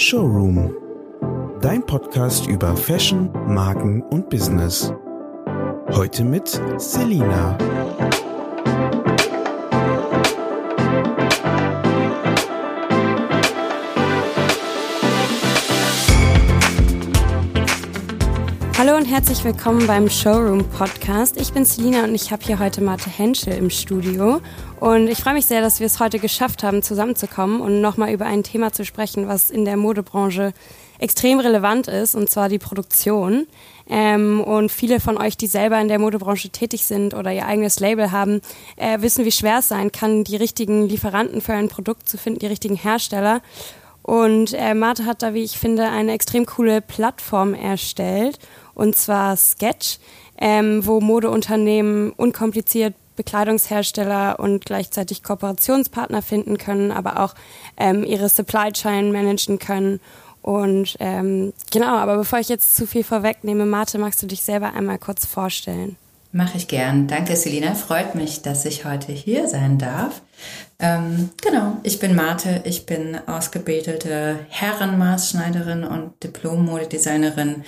Showroom. Dein Podcast über Fashion, Marken und Business. Heute mit Selina. Und herzlich willkommen beim Showroom Podcast. Ich bin Selina und ich habe hier heute Marte Henschel im Studio. Und ich freue mich sehr, dass wir es heute geschafft haben, zusammenzukommen und nochmal über ein Thema zu sprechen, was in der Modebranche extrem relevant ist, und zwar die Produktion. Ähm, und viele von euch, die selber in der Modebranche tätig sind oder ihr eigenes Label haben, äh, wissen, wie schwer es sein kann, die richtigen Lieferanten für ein Produkt zu finden, die richtigen Hersteller. Und äh, Marte hat da, wie ich finde, eine extrem coole Plattform erstellt und zwar Sketch, ähm, wo Modeunternehmen unkompliziert Bekleidungshersteller und gleichzeitig Kooperationspartner finden können, aber auch ähm, ihre Supply Chain managen können. Und ähm, genau, aber bevor ich jetzt zu viel vorwegnehme, Marte, magst du dich selber einmal kurz vorstellen? Mache ich gern. Danke, Selina. Freut mich, dass ich heute hier sein darf. Ähm, genau, ich bin Marte. Ich bin ausgebildete Herrenmaßschneiderin und Diplom-Modedesignerin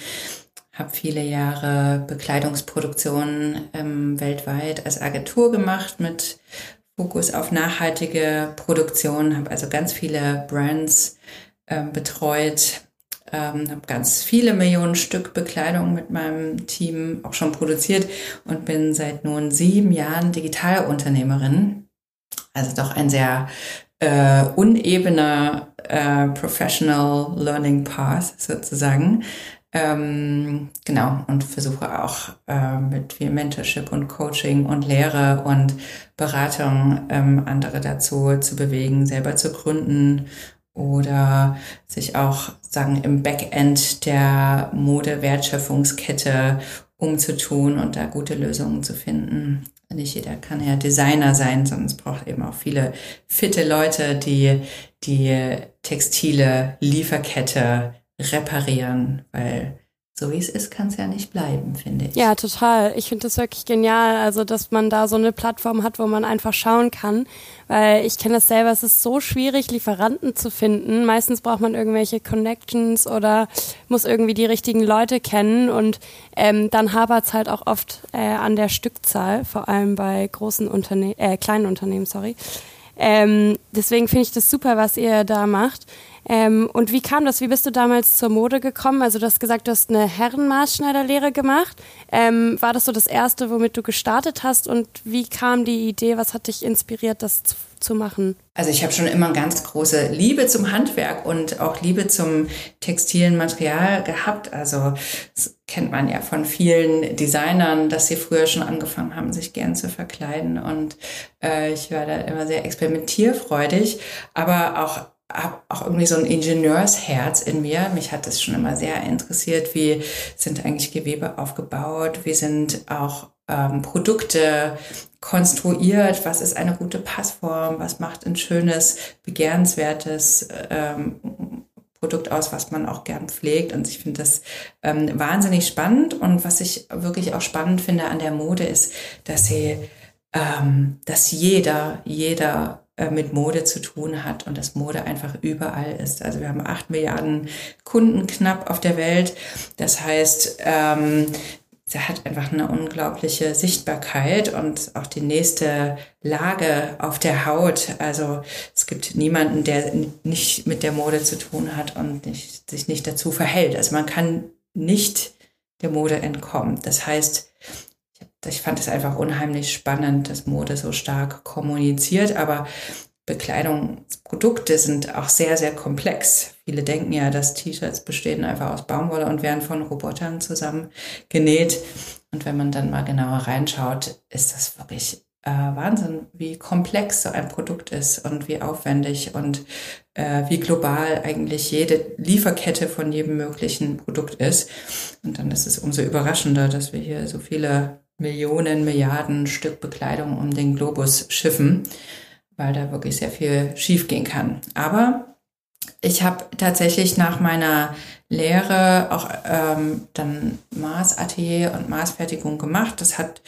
habe viele Jahre Bekleidungsproduktion ähm, weltweit als Agentur gemacht mit Fokus auf nachhaltige Produktion, habe also ganz viele Brands ähm, betreut, ähm, habe ganz viele Millionen Stück Bekleidung mit meinem Team auch schon produziert und bin seit nun sieben Jahren Digitalunternehmerin. Also doch ein sehr äh, unebener äh, Professional Learning Path sozusagen. Ähm, genau, und versuche auch äh, mit viel Mentorship und Coaching und Lehre und Beratung ähm, andere dazu zu bewegen, selber zu gründen oder sich auch sagen im Backend der Mode-Wertschöpfungskette umzutun und da gute Lösungen zu finden. Nicht jeder kann ja Designer sein, sondern es braucht eben auch viele fitte Leute, die die textile Lieferkette reparieren, weil so wie es ist, kann es ja nicht bleiben, finde ich. Ja, total. Ich finde das wirklich genial, also dass man da so eine Plattform hat, wo man einfach schauen kann, weil ich kenne das selber, es ist so schwierig, Lieferanten zu finden. Meistens braucht man irgendwelche Connections oder muss irgendwie die richtigen Leute kennen und ähm, dann hapert es halt auch oft äh, an der Stückzahl, vor allem bei großen Unternehmen, äh, kleinen Unternehmen, sorry. Ähm, deswegen finde ich das super, was ihr da macht. Ähm, und wie kam das? Wie bist du damals zur Mode gekommen? Also du hast gesagt, du hast eine Herrenmaßschneiderlehre gemacht. Ähm, war das so das Erste, womit du gestartet hast? Und wie kam die Idee? Was hat dich inspiriert, das zu, machen? Also ich habe schon immer eine ganz große Liebe zum Handwerk und auch Liebe zum textilen Material gehabt. Also das kennt man ja von vielen Designern, dass sie früher schon angefangen haben, sich gern zu verkleiden. Und äh, ich war da immer sehr experimentierfreudig, aber auch habe auch irgendwie so ein Ingenieursherz in mir. Mich hat das schon immer sehr interessiert, wie sind eigentlich Gewebe aufgebaut, wie sind auch ähm, Produkte konstruiert, was ist eine gute Passform, was macht ein schönes, begehrenswertes ähm, Produkt aus, was man auch gern pflegt. Und ich finde das ähm, wahnsinnig spannend. Und was ich wirklich auch spannend finde an der Mode ist, dass sie, ähm, dass jeder, jeder äh, mit Mode zu tun hat und dass Mode einfach überall ist. Also wir haben acht Milliarden Kunden knapp auf der Welt. Das heißt, ähm, sie hat einfach eine unglaubliche Sichtbarkeit und auch die nächste Lage auf der Haut. Also es gibt niemanden, der nicht mit der Mode zu tun hat und nicht, sich nicht dazu verhält. Also man kann nicht der Mode entkommen. Das heißt, ich fand es einfach unheimlich spannend, dass Mode so stark kommuniziert, aber Bekleidungsprodukte sind auch sehr, sehr komplex. Viele denken ja, dass T-Shirts bestehen einfach aus Baumwolle und werden von Robotern zusammen genäht. Und wenn man dann mal genauer reinschaut, ist das wirklich äh, Wahnsinn, wie komplex so ein Produkt ist und wie aufwendig und äh, wie global eigentlich jede Lieferkette von jedem möglichen Produkt ist. Und dann ist es umso überraschender, dass wir hier so viele Millionen, Milliarden Stück Bekleidung um den Globus schiffen, weil da wirklich sehr viel schiefgehen kann. Aber ich habe tatsächlich nach meiner Lehre auch ähm, dann Maßatelier und Maßfertigung gemacht. Das hat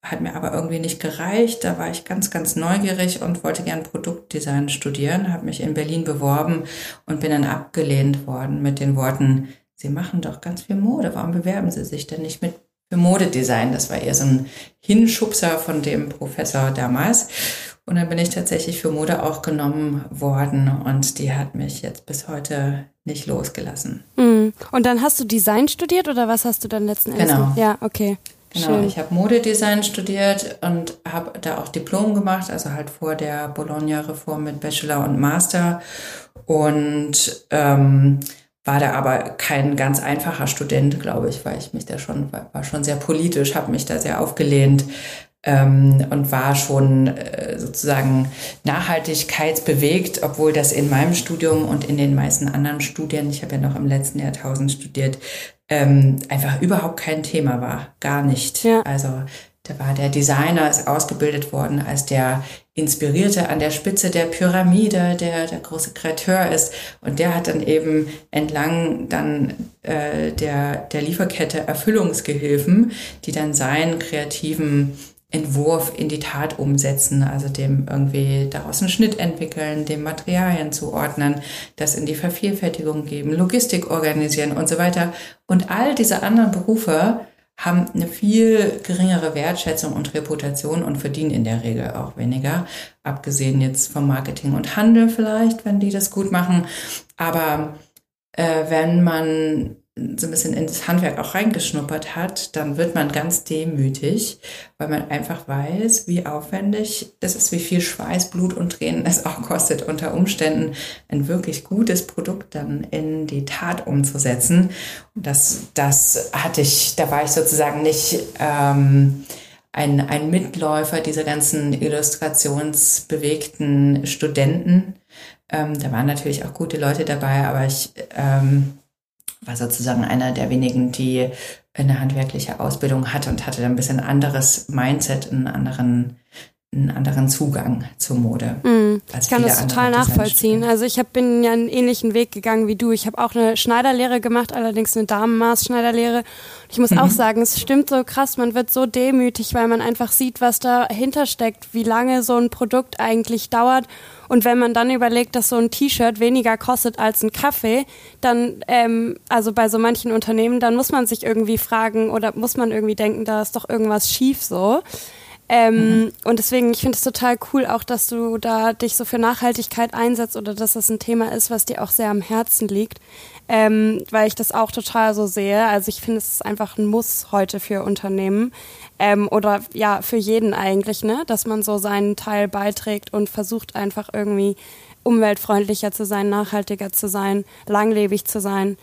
hat mir aber irgendwie nicht gereicht. Da war ich ganz, ganz neugierig und wollte gern Produktdesign studieren, habe mich in Berlin beworben und bin dann abgelehnt worden mit den Worten, Sie machen doch ganz viel Mode, warum bewerben Sie sich denn nicht mit für Modedesign? Das war eher so ein Hinschubser von dem Professor damals. Und dann bin ich tatsächlich für Mode auch genommen worden und die hat mich jetzt bis heute nicht losgelassen. Mhm. Und dann hast du Design studiert oder was hast du dann letzten Endes? Genau. Ja, okay. Genau, Schön. ich habe Modedesign studiert und habe da auch Diplom gemacht, also halt vor der Bologna-Reform mit Bachelor und Master und ähm, war da aber kein ganz einfacher Student, glaube ich, weil ich mich da schon, war, war schon sehr politisch, habe mich da sehr aufgelehnt, ähm, und war schon äh, sozusagen nachhaltigkeitsbewegt, obwohl das in meinem Studium und in den meisten anderen Studien, ich habe ja noch im letzten Jahrtausend studiert, ähm, einfach überhaupt kein Thema war. Gar nicht. Ja. Also da war der Designer, ist ausgebildet worden als der Inspirierte an der Spitze der Pyramide, der der große Kreateur ist. Und der hat dann eben entlang dann äh, der, der Lieferkette Erfüllungsgehilfen, die dann seinen kreativen Entwurf in die Tat umsetzen, also dem irgendwie daraus einen Schnitt entwickeln, dem Materialien zuordnen, das in die Vervielfältigung geben, Logistik organisieren und so weiter. Und all diese anderen Berufe haben eine viel geringere Wertschätzung und Reputation und verdienen in der Regel auch weniger, abgesehen jetzt vom Marketing und Handel vielleicht, wenn die das gut machen. Aber äh, wenn man so ein bisschen ins Handwerk auch reingeschnuppert hat, dann wird man ganz demütig, weil man einfach weiß, wie aufwendig das ist, wie viel Schweiß, Blut und Tränen es auch kostet, unter Umständen ein wirklich gutes Produkt dann in die Tat umzusetzen. Und das, das hatte ich, da war ich sozusagen nicht ähm, ein, ein Mitläufer dieser ganzen illustrationsbewegten Studenten. Ähm, da waren natürlich auch gute Leute dabei, aber ich ähm, war sozusagen einer der wenigen, die eine handwerkliche Ausbildung hatte und hatte ein bisschen anderes Mindset, einen anderen einen anderen Zugang zur Mode. Mm, ich kann das total nachvollziehen. Also ich hab, bin ja einen ähnlichen Weg gegangen wie du. Ich habe auch eine Schneiderlehre gemacht, allerdings eine Damenmaß-Schneiderlehre. Ich muss mhm. auch sagen, es stimmt so krass, man wird so demütig, weil man einfach sieht, was dahinter steckt, wie lange so ein Produkt eigentlich dauert. Und wenn man dann überlegt, dass so ein T-Shirt weniger kostet als ein Kaffee, dann, ähm, also bei so manchen Unternehmen, dann muss man sich irgendwie fragen oder muss man irgendwie denken, da ist doch irgendwas schief so. Ähm, mhm. Und deswegen, ich finde es total cool auch, dass du da dich so für Nachhaltigkeit einsetzt oder dass das ein Thema ist, was dir auch sehr am Herzen liegt, ähm, weil ich das auch total so sehe. Also ich finde, es ist einfach ein Muss heute für Unternehmen ähm, oder ja, für jeden eigentlich, ne, dass man so seinen Teil beiträgt und versucht einfach irgendwie umweltfreundlicher zu sein, nachhaltiger zu sein, langlebig zu sein.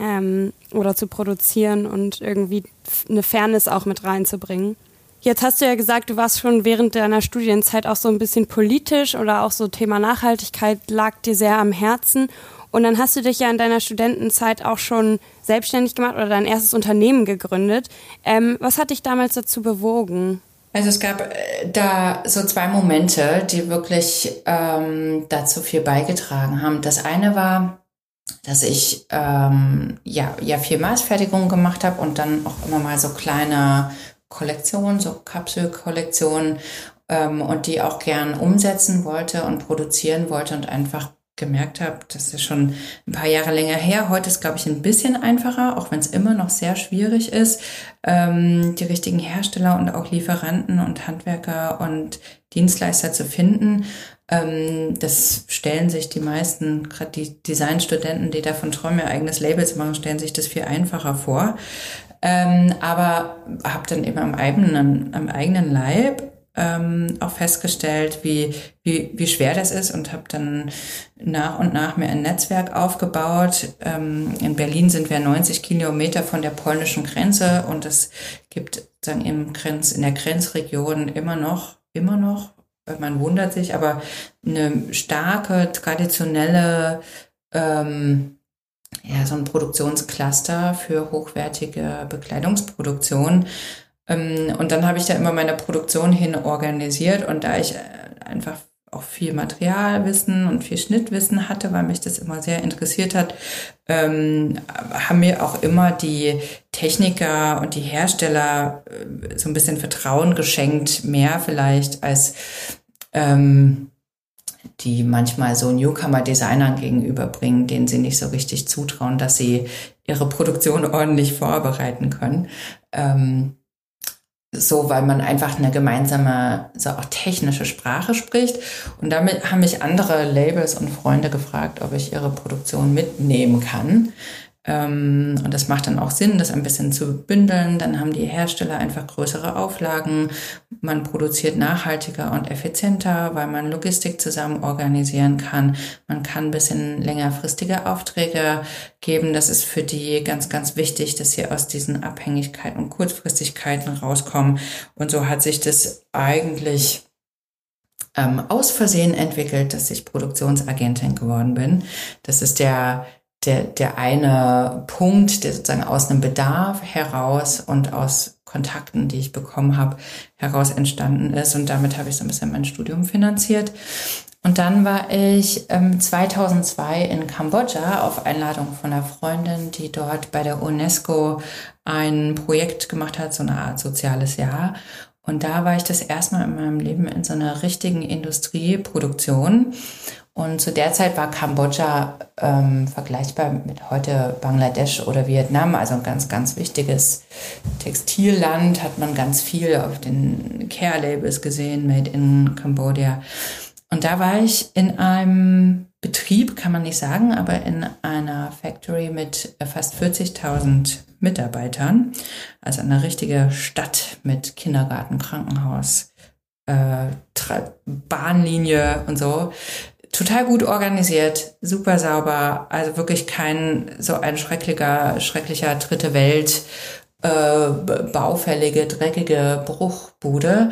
Ähm, oder zu produzieren und irgendwie eine Fairness auch mit reinzubringen. Jetzt hast du ja gesagt, du warst schon während deiner Studienzeit auch so ein bisschen politisch oder auch so Thema Nachhaltigkeit lag dir sehr am Herzen. Und dann hast du dich ja in deiner Studentenzeit auch schon selbstständig gemacht oder dein erstes Unternehmen gegründet. Ähm, was hat dich damals dazu bewogen? Also es gab äh, da so zwei Momente, die wirklich ähm, dazu viel beigetragen haben. Das eine war, dass ich ähm, ja, ja viel Maßfertigung gemacht habe und dann auch immer mal so kleine Kollektion, so Kapselkollektionen ähm, und die auch gern umsetzen wollte und produzieren wollte und einfach gemerkt habe, das ist schon ein paar Jahre länger her. Heute ist, glaube ich, ein bisschen einfacher, auch wenn es immer noch sehr schwierig ist, ähm, die richtigen Hersteller und auch Lieferanten und Handwerker und Dienstleister zu finden. Ähm, das stellen sich die meisten, gerade die Designstudenten, die davon träumen, ihr eigenes Label zu machen, stellen sich das viel einfacher vor. Ähm, aber habe dann eben am eigenen, am eigenen Leib ähm, auch festgestellt, wie, wie, wie schwer das ist und habe dann nach und nach mir ein Netzwerk aufgebaut. Ähm, in Berlin sind wir 90 Kilometer von der polnischen Grenze und es gibt sagen im Grenz, in der Grenzregion immer noch, immer noch, man wundert sich, aber eine starke, traditionelle ähm, ja, so ein Produktionscluster für hochwertige Bekleidungsproduktion. Ähm, und dann habe ich da immer meine Produktion hin organisiert und da ich äh, einfach auch viel Materialwissen und viel Schnittwissen hatte, weil mich das immer sehr interessiert hat, ähm, haben mir auch immer die Techniker und die Hersteller äh, so ein bisschen Vertrauen geschenkt, mehr vielleicht als ähm, die manchmal so Newcomer-Designern gegenüberbringen, denen sie nicht so richtig zutrauen, dass sie ihre Produktion ordentlich vorbereiten können. Ähm, so, weil man einfach eine gemeinsame, so auch technische Sprache spricht. Und damit haben mich andere Labels und Freunde gefragt, ob ich ihre Produktion mitnehmen kann. Ähm, und das macht dann auch Sinn, das ein bisschen zu bündeln. Dann haben die Hersteller einfach größere Auflagen. Man produziert nachhaltiger und effizienter, weil man Logistik zusammen organisieren kann. Man kann ein bisschen längerfristige Aufträge geben. Das ist für die ganz, ganz wichtig, dass sie aus diesen Abhängigkeiten und Kurzfristigkeiten rauskommen. Und so hat sich das eigentlich ähm, aus Versehen entwickelt, dass ich Produktionsagentin geworden bin. Das ist der der, der eine Punkt, der sozusagen aus einem Bedarf heraus und aus Kontakten, die ich bekommen habe, heraus entstanden ist. Und damit habe ich so ein bisschen mein Studium finanziert. Und dann war ich ähm, 2002 in Kambodscha auf Einladung von einer Freundin, die dort bei der UNESCO ein Projekt gemacht hat, so eine Art soziales Jahr. Und da war ich das erste Mal in meinem Leben in so einer richtigen Industrieproduktion. Und zu der Zeit war Kambodscha ähm, vergleichbar mit heute Bangladesch oder Vietnam, also ein ganz, ganz wichtiges Textilland, hat man ganz viel auf den Care-Labels gesehen, Made in Cambodia. Und da war ich in einem Betrieb, kann man nicht sagen, aber in einer Factory mit fast 40.000 Mitarbeitern, also eine richtige Stadt mit Kindergarten, Krankenhaus, äh, Bahnlinie und so total gut organisiert, super sauber, also wirklich kein so ein schrecklicher, schrecklicher dritte Welt, äh, baufällige, dreckige Bruchbude.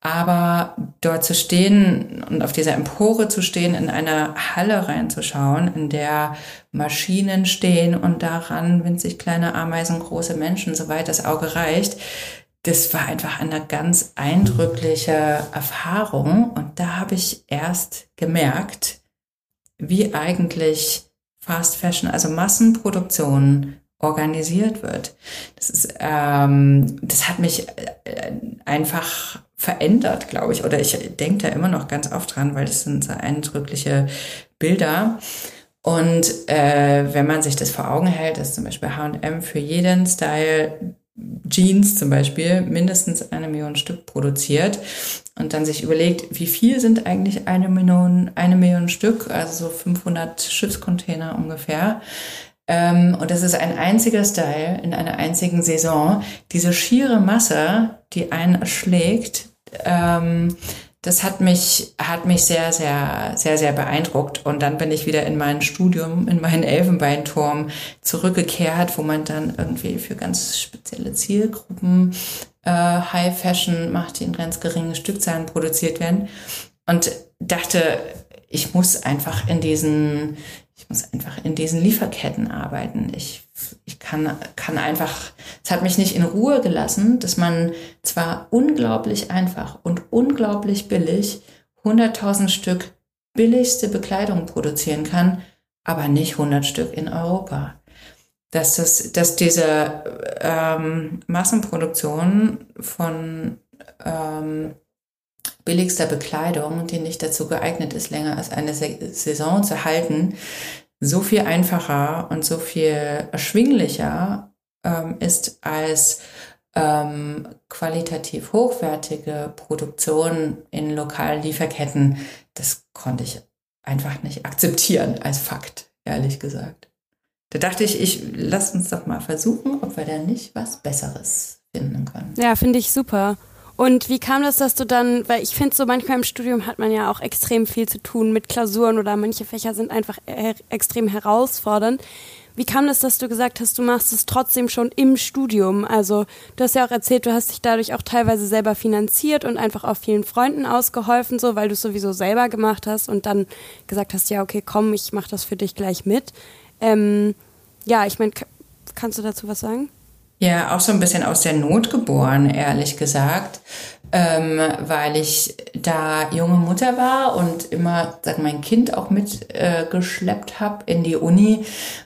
Aber dort zu stehen und auf dieser Empore zu stehen, in eine Halle reinzuschauen, in der Maschinen stehen und daran winzig kleine Ameisen, große Menschen, soweit das Auge reicht, das war einfach eine ganz eindrückliche Erfahrung. Und da habe ich erst gemerkt, wie eigentlich Fast Fashion, also Massenproduktion organisiert wird. Das ist, ähm, das hat mich äh, einfach verändert, glaube ich. Oder ich denke da immer noch ganz oft dran, weil das sind so eindrückliche Bilder. Und äh, wenn man sich das vor Augen hält, dass zum Beispiel H&M für jeden Style Jeans zum Beispiel mindestens eine Million Stück produziert und dann sich überlegt, wie viel sind eigentlich eine Million, eine Million Stück, also so 500 Schiffscontainer ungefähr. Ähm, und das ist ein einziger Style in einer einzigen Saison. Diese schiere Masse, die einen erschlägt, ähm, das hat mich, hat mich sehr, sehr, sehr, sehr beeindruckt. Und dann bin ich wieder in mein Studium, in meinen Elfenbeinturm zurückgekehrt, wo man dann irgendwie für ganz spezielle Zielgruppen äh, High Fashion macht, die in ganz geringen Stückzahlen produziert werden. Und dachte, ich muss einfach in diesen, ich muss einfach in diesen Lieferketten arbeiten. Ich, ich kann, kann einfach, es hat mich nicht in Ruhe gelassen, dass man zwar unglaublich einfach und unglaublich billig 100.000 Stück billigste Bekleidung produzieren kann, aber nicht 100 Stück in Europa. Dass, das, dass diese ähm, Massenproduktion von ähm, billigster Bekleidung, die nicht dazu geeignet ist, länger als eine Saison zu halten, so viel einfacher und so viel erschwinglicher ähm, ist als ähm, qualitativ hochwertige Produktion in lokalen Lieferketten. Das konnte ich einfach nicht akzeptieren als Fakt, ehrlich gesagt. Da dachte ich, ich lass uns doch mal versuchen, ob wir da nicht was Besseres finden können. Ja, finde ich super. Und wie kam das, dass du dann, weil ich finde so manchmal im Studium hat man ja auch extrem viel zu tun mit Klausuren oder manche Fächer sind einfach e extrem herausfordernd. Wie kam das, dass du gesagt hast, du machst es trotzdem schon im Studium? Also du hast ja auch erzählt, du hast dich dadurch auch teilweise selber finanziert und einfach auch vielen Freunden ausgeholfen, so weil du es sowieso selber gemacht hast und dann gesagt hast, ja okay, komm, ich mache das für dich gleich mit. Ähm, ja, ich meine, kannst du dazu was sagen? Ja, auch so ein bisschen aus der Not geboren, ehrlich gesagt, ähm, weil ich da junge Mutter war und immer sag, mein Kind auch mitgeschleppt äh, habe in die Uni.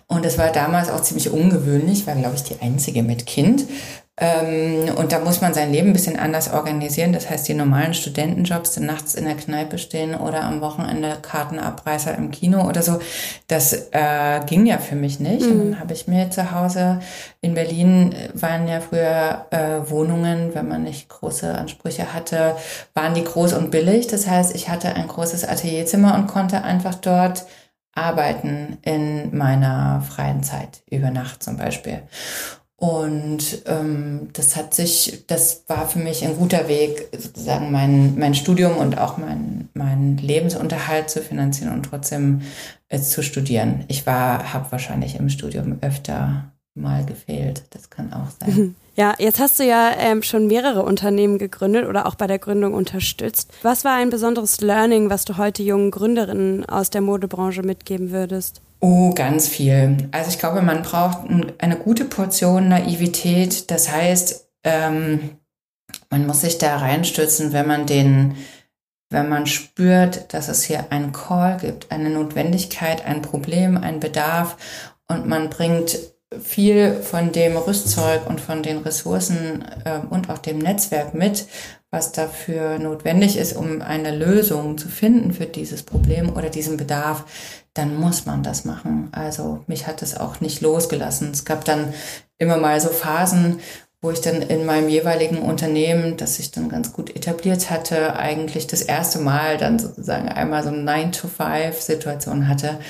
Und das war damals auch ziemlich ungewöhnlich, war, glaube ich, die einzige mit Kind. Ähm, und da muss man sein Leben ein bisschen anders organisieren. Das heißt, die normalen Studentenjobs, die nachts in der Kneipe stehen oder am Wochenende Kartenabreißer im Kino oder so, das äh, ging ja für mich nicht. Mhm. Und dann habe ich mir zu Hause in Berlin waren ja früher äh, Wohnungen, wenn man nicht große Ansprüche hatte, waren die groß und billig. Das heißt, ich hatte ein großes Atelierzimmer und konnte einfach dort arbeiten in meiner freien Zeit, über Nacht zum Beispiel. Und ähm, das hat sich, das war für mich ein guter Weg, sozusagen mein, mein Studium und auch mein, mein Lebensunterhalt zu finanzieren und trotzdem äh, zu studieren. Ich war, habe wahrscheinlich im Studium öfter mal gefehlt. Das kann auch sein. Ja, jetzt hast du ja ähm, schon mehrere Unternehmen gegründet oder auch bei der Gründung unterstützt. Was war ein besonderes Learning, was du heute jungen Gründerinnen aus der Modebranche mitgeben würdest? Oh, ganz viel. Also ich glaube, man braucht eine gute Portion Naivität. Das heißt, ähm, man muss sich da reinstürzen, wenn man den, wenn man spürt, dass es hier einen Call gibt, eine Notwendigkeit, ein Problem, ein Bedarf und man bringt viel von dem Rüstzeug und von den Ressourcen äh, und auch dem Netzwerk mit, was dafür notwendig ist, um eine Lösung zu finden für dieses Problem oder diesen Bedarf, dann muss man das machen. Also mich hat es auch nicht losgelassen. Es gab dann immer mal so Phasen, wo ich dann in meinem jeweiligen Unternehmen, das sich dann ganz gut etabliert hatte, eigentlich das erste Mal dann sozusagen einmal so eine 9-to-5-Situation hatte.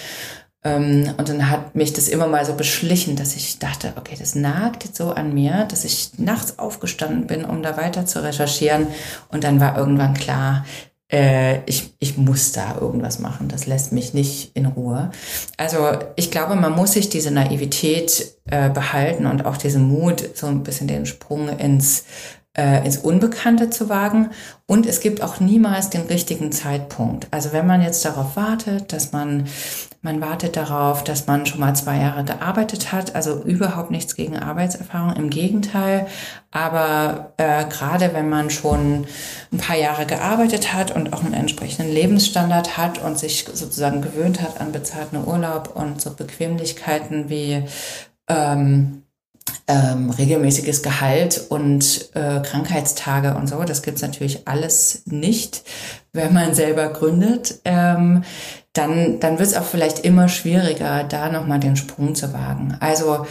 Ähm, und dann hat mich das immer mal so beschlichen, dass ich dachte, okay, das nagt jetzt so an mir, dass ich nachts aufgestanden bin, um da weiter zu recherchieren. Und dann war irgendwann klar, äh, ich, ich muss da irgendwas machen. Das lässt mich nicht in Ruhe. Also ich glaube, man muss sich diese Naivität äh, behalten und auch diesen Mut, so ein bisschen den Sprung ins äh, ins Unbekannte zu wagen. Und es gibt auch niemals den richtigen Zeitpunkt. Also wenn man jetzt darauf wartet, dass man, man wartet darauf, dass man schon mal zwei Jahre gearbeitet hat, also überhaupt nichts gegen Arbeitserfahrung, im Gegenteil. Aber äh, gerade wenn man schon ein paar Jahre gearbeitet hat und auch einen entsprechenden Lebensstandard hat und sich sozusagen gewöhnt hat an bezahlten Urlaub und so Bequemlichkeiten wie ähm, ähm, regelmäßiges Gehalt und äh, Krankheitstage und so. Das gibt's natürlich alles nicht, wenn man selber gründet. Ähm, dann, dann wird es auch vielleicht immer schwieriger, da nochmal den Sprung zu wagen. Also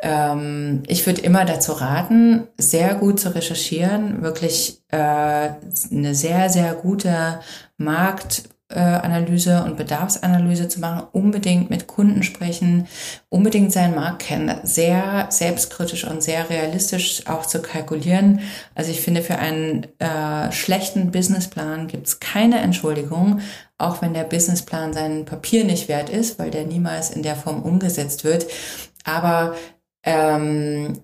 ähm, ich würde immer dazu raten, sehr gut zu recherchieren, wirklich äh, eine sehr, sehr gute Markt- Analyse und Bedarfsanalyse zu machen, unbedingt mit Kunden sprechen, unbedingt seinen Markt kennen, sehr selbstkritisch und sehr realistisch auch zu kalkulieren. Also ich finde, für einen äh, schlechten Businessplan gibt es keine Entschuldigung, auch wenn der Businessplan sein Papier nicht wert ist, weil der niemals in der Form umgesetzt wird. Aber ähm,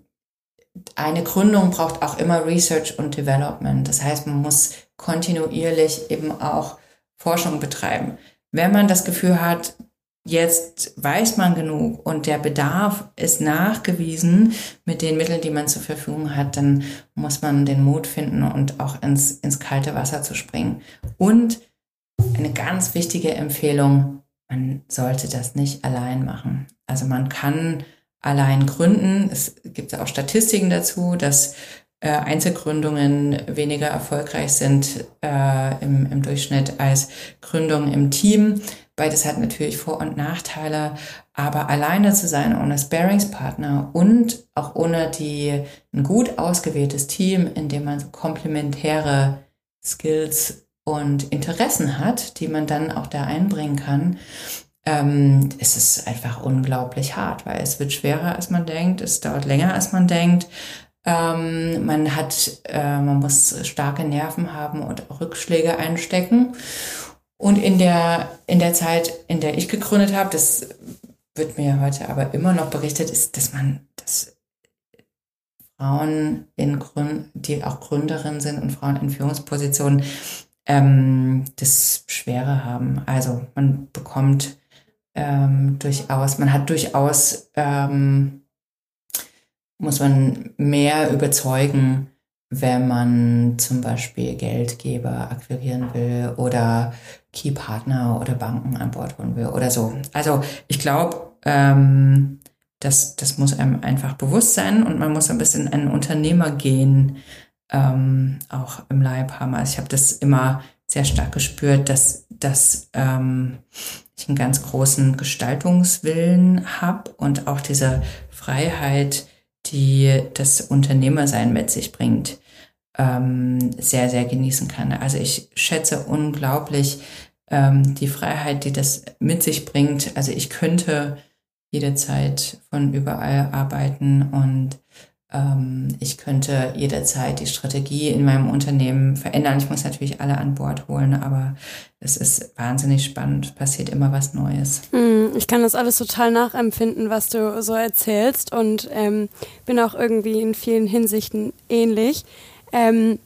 eine Gründung braucht auch immer Research und Development. Das heißt, man muss kontinuierlich eben auch Forschung betreiben. Wenn man das Gefühl hat, jetzt weiß man genug und der Bedarf ist nachgewiesen mit den Mitteln, die man zur Verfügung hat, dann muss man den Mut finden und auch ins, ins kalte Wasser zu springen. Und eine ganz wichtige Empfehlung, man sollte das nicht allein machen. Also man kann allein gründen. Es gibt auch Statistiken dazu, dass äh, Einzelgründungen weniger erfolgreich sind äh, im, im Durchschnitt als Gründungen im Team. Beides hat natürlich Vor- und Nachteile, aber alleine zu sein ohne Sparingspartner und auch ohne die ein gut ausgewähltes Team, in dem man so komplementäre Skills und Interessen hat, die man dann auch da einbringen kann, ähm, ist es einfach unglaublich hart, weil es wird schwerer, als man denkt, es dauert länger, als man denkt. Ähm, man hat, äh, man muss starke Nerven haben und Rückschläge einstecken. Und in der, in der Zeit, in der ich gegründet habe, das wird mir heute aber immer noch berichtet, ist, dass man, dass Frauen in Gründ, die auch Gründerinnen sind und Frauen in Führungspositionen, ähm, das Schwere haben. Also man bekommt ähm, durchaus, man hat durchaus ähm, muss man mehr überzeugen, wenn man zum Beispiel Geldgeber akquirieren will oder Key-Partner oder Banken an Bord holen will oder so. Also ich glaube, ähm, das, das muss einem einfach bewusst sein und man muss ein bisschen ein Unternehmergehen ähm, auch im Leib haben. Also ich habe das immer sehr stark gespürt, dass, dass ähm, ich einen ganz großen Gestaltungswillen habe und auch diese Freiheit, die das Unternehmersein mit sich bringt, ähm, sehr, sehr genießen kann. Also ich schätze unglaublich ähm, die Freiheit, die das mit sich bringt. Also ich könnte jederzeit von überall arbeiten und ich könnte jederzeit die Strategie in meinem Unternehmen verändern. Ich muss natürlich alle an Bord holen, aber es ist wahnsinnig spannend, passiert immer was Neues. Hm, ich kann das alles total nachempfinden, was du so erzählst und ähm, bin auch irgendwie in vielen Hinsichten ähnlich. Ähm,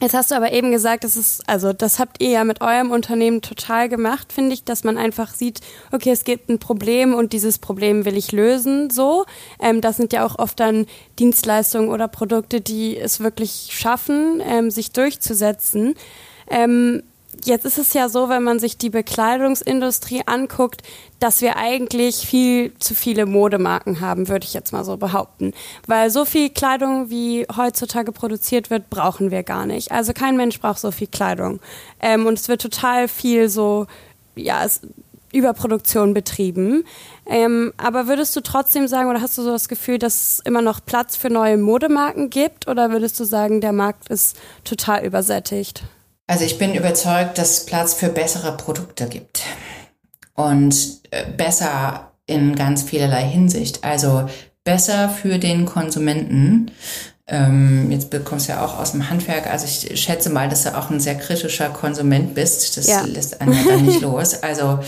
Jetzt hast du aber eben gesagt, das ist, also das habt ihr ja mit eurem Unternehmen total gemacht, finde ich, dass man einfach sieht, okay, es gibt ein Problem und dieses Problem will ich lösen, so. Ähm, das sind ja auch oft dann Dienstleistungen oder Produkte, die es wirklich schaffen, ähm, sich durchzusetzen. Ähm, Jetzt ist es ja so, wenn man sich die Bekleidungsindustrie anguckt, dass wir eigentlich viel zu viele Modemarken haben, würde ich jetzt mal so behaupten. Weil so viel Kleidung, wie heutzutage produziert wird, brauchen wir gar nicht. Also kein Mensch braucht so viel Kleidung. Ähm, und es wird total viel so, ja, es, Überproduktion betrieben. Ähm, aber würdest du trotzdem sagen, oder hast du so das Gefühl, dass es immer noch Platz für neue Modemarken gibt? Oder würdest du sagen, der Markt ist total übersättigt? Also ich bin überzeugt, dass es Platz für bessere Produkte gibt. Und äh, besser in ganz vielerlei Hinsicht. Also besser für den Konsumenten. Ähm, jetzt bekommst du ja auch aus dem Handwerk. Also ich schätze mal, dass du auch ein sehr kritischer Konsument bist. Das ja. lässt einen ja dann nicht los. Also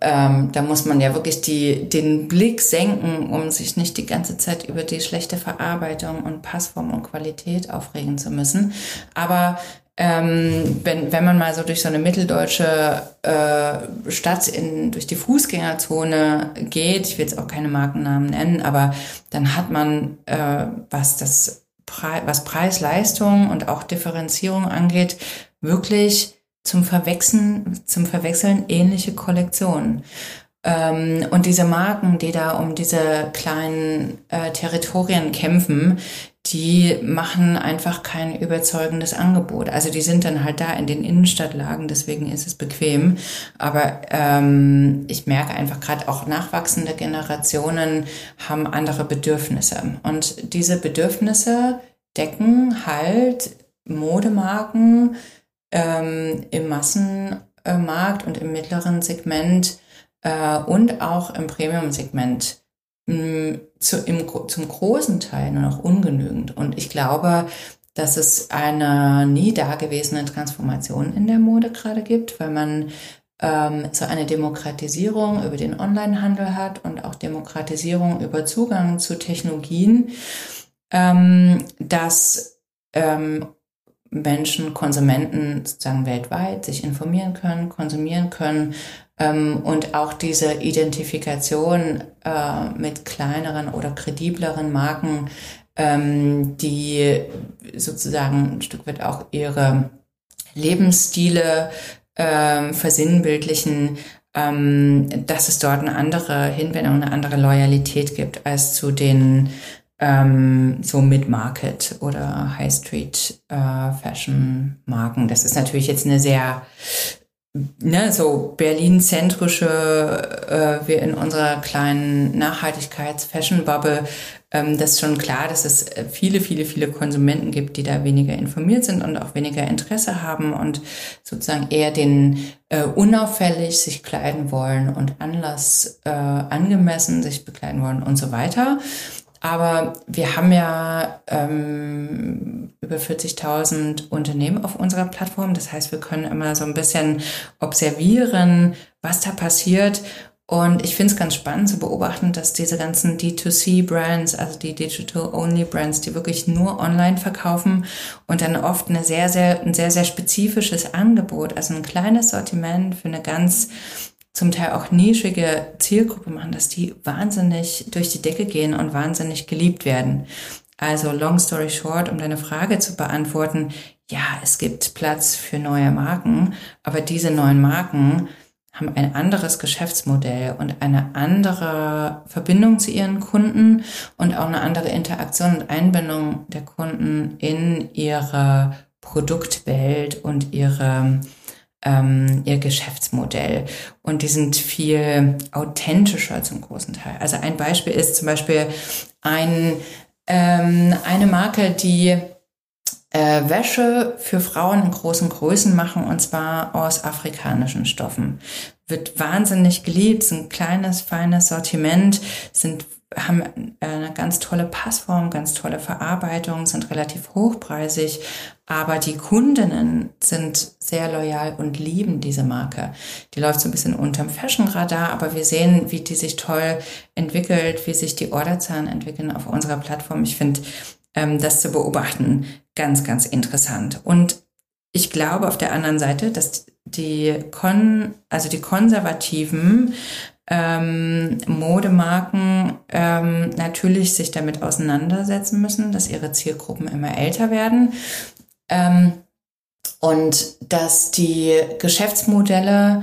ähm, da muss man ja wirklich die, den Blick senken, um sich nicht die ganze Zeit über die schlechte Verarbeitung und Passform und Qualität aufregen zu müssen. Aber ähm, wenn, wenn man mal so durch so eine mitteldeutsche äh, Stadt in, durch die Fußgängerzone geht, ich will jetzt auch keine Markennamen nennen, aber dann hat man, äh, was das Pre was Preis-Leistung und auch Differenzierung angeht, wirklich zum Verwechseln, zum Verwechseln ähnliche Kollektionen. Ähm, und diese Marken, die da um diese kleinen äh, Territorien kämpfen, die machen einfach kein überzeugendes Angebot. Also die sind dann halt da in den Innenstadtlagen, deswegen ist es bequem. Aber ähm, ich merke einfach gerade auch nachwachsende Generationen haben andere Bedürfnisse. Und diese Bedürfnisse decken halt Modemarken ähm, im Massenmarkt und im mittleren Segment äh, und auch im Premium-Segment Mm, zu, im, zum großen Teil nur noch ungenügend. Und ich glaube, dass es eine nie dagewesene Transformation in der Mode gerade gibt, weil man ähm, so eine Demokratisierung über den Onlinehandel hat und auch Demokratisierung über Zugang zu Technologien, ähm, dass ähm, Menschen, Konsumenten sozusagen weltweit sich informieren können, konsumieren können ähm, und auch diese Identifikation äh, mit kleineren oder kredibleren Marken, ähm, die sozusagen ein Stück weit auch ihre Lebensstile ähm, versinnbildlichen, ähm, dass es dort eine andere Hinwendung, eine andere Loyalität gibt als zu den ähm, so Mid-Market oder High Street äh, Fashion Marken. Das ist natürlich jetzt eine sehr ne, so Berlin-zentrische, äh, wir in unserer kleinen Nachhaltigkeits-Fashion-Bubble, ähm, das ist schon klar, dass es viele, viele, viele Konsumenten gibt, die da weniger informiert sind und auch weniger Interesse haben und sozusagen eher den äh, unauffällig sich kleiden wollen und Anlass äh, angemessen sich bekleiden wollen und so weiter. Aber wir haben ja ähm, über 40.000 Unternehmen auf unserer Plattform. Das heißt, wir können immer so ein bisschen observieren, was da passiert. Und ich finde es ganz spannend zu beobachten, dass diese ganzen D2C-Brands, also die Digital-Only-Brands, die wirklich nur online verkaufen und dann oft eine sehr, sehr, ein sehr, sehr spezifisches Angebot, also ein kleines Sortiment für eine ganz zum Teil auch nischige Zielgruppe machen, dass die wahnsinnig durch die Decke gehen und wahnsinnig geliebt werden. Also long story short, um deine Frage zu beantworten, ja, es gibt Platz für neue Marken, aber diese neuen Marken haben ein anderes Geschäftsmodell und eine andere Verbindung zu ihren Kunden und auch eine andere Interaktion und Einbindung der Kunden in ihre Produktwelt und ihre ähm, ihr Geschäftsmodell. Und die sind viel authentischer zum großen Teil. Also ein Beispiel ist zum Beispiel ein, ähm, eine Marke, die äh, Wäsche für Frauen in großen Größen machen und zwar aus afrikanischen Stoffen. Wird wahnsinnig geliebt, ist ein kleines, feines Sortiment, sind haben eine ganz tolle Passform, ganz tolle Verarbeitung, sind relativ hochpreisig, aber die Kundinnen sind sehr loyal und lieben diese Marke. Die läuft so ein bisschen unterm Fashion-Radar, aber wir sehen, wie die sich toll entwickelt, wie sich die Orderzahlen entwickeln auf unserer Plattform. Ich finde ähm, das zu beobachten ganz, ganz interessant. Und ich glaube auf der anderen Seite, dass die Kon, also die konservativen ähm, Modemarken ähm, natürlich sich damit auseinandersetzen müssen, dass ihre Zielgruppen immer älter werden. Ähm, und dass die Geschäftsmodelle,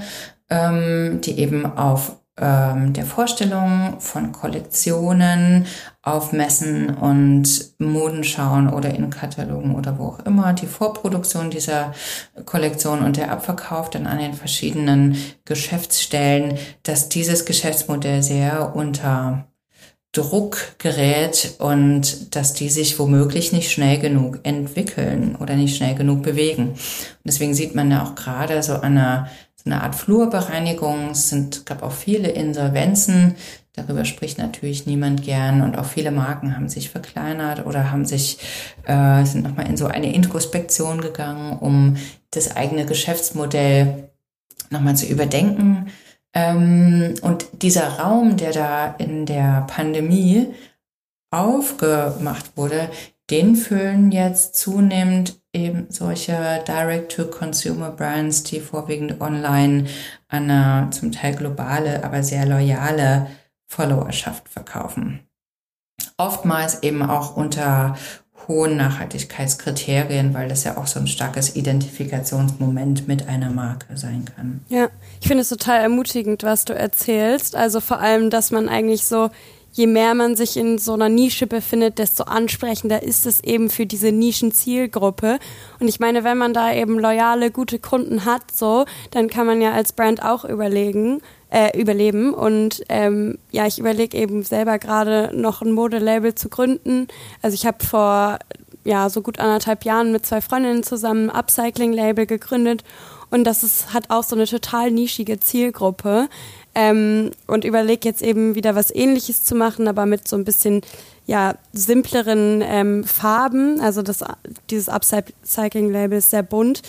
ähm, die eben auf ähm, der Vorstellung von Kollektionen auf Messen und Modenschauen oder in Katalogen oder wo auch immer, die Vorproduktion dieser Kollektion und der Abverkauf dann an den verschiedenen Geschäftsstellen, dass dieses Geschäftsmodell sehr unter Druck gerät und dass die sich womöglich nicht schnell genug entwickeln oder nicht schnell genug bewegen. Und deswegen sieht man ja auch gerade so eine eine Art Flurbereinigung. Es sind, gab auch viele Insolvenzen. Darüber spricht natürlich niemand gern und auch viele Marken haben sich verkleinert oder haben sich äh, sind nochmal in so eine Introspektion gegangen, um das eigene Geschäftsmodell nochmal zu überdenken. Ähm, und dieser Raum, der da in der Pandemie aufgemacht wurde, den füllen jetzt zunehmend eben solche Direct-to-Consumer-Brands, die vorwiegend online eine zum Teil globale, aber sehr loyale Followerschaft verkaufen. Oftmals eben auch unter hohen Nachhaltigkeitskriterien, weil das ja auch so ein starkes Identifikationsmoment mit einer Marke sein kann. Ja, ich finde es total ermutigend, was du erzählst. Also vor allem, dass man eigentlich so je mehr man sich in so einer Nische befindet, desto ansprechender ist es eben für diese Nischenzielgruppe. Und ich meine, wenn man da eben loyale, gute Kunden hat, so, dann kann man ja als Brand auch überlegen, äh, überleben. Und ähm, ja, ich überlege eben selber gerade noch ein Modelabel zu gründen. Also ich habe vor ja so gut anderthalb Jahren mit zwei Freundinnen zusammen ein Upcycling-Label gegründet. Und das ist, hat auch so eine total nischige Zielgruppe. Ähm, und überlege jetzt eben wieder was ähnliches zu machen, aber mit so ein bisschen ja, simpleren ähm, Farben. Also das, dieses Upcycling-Label ist sehr bunt.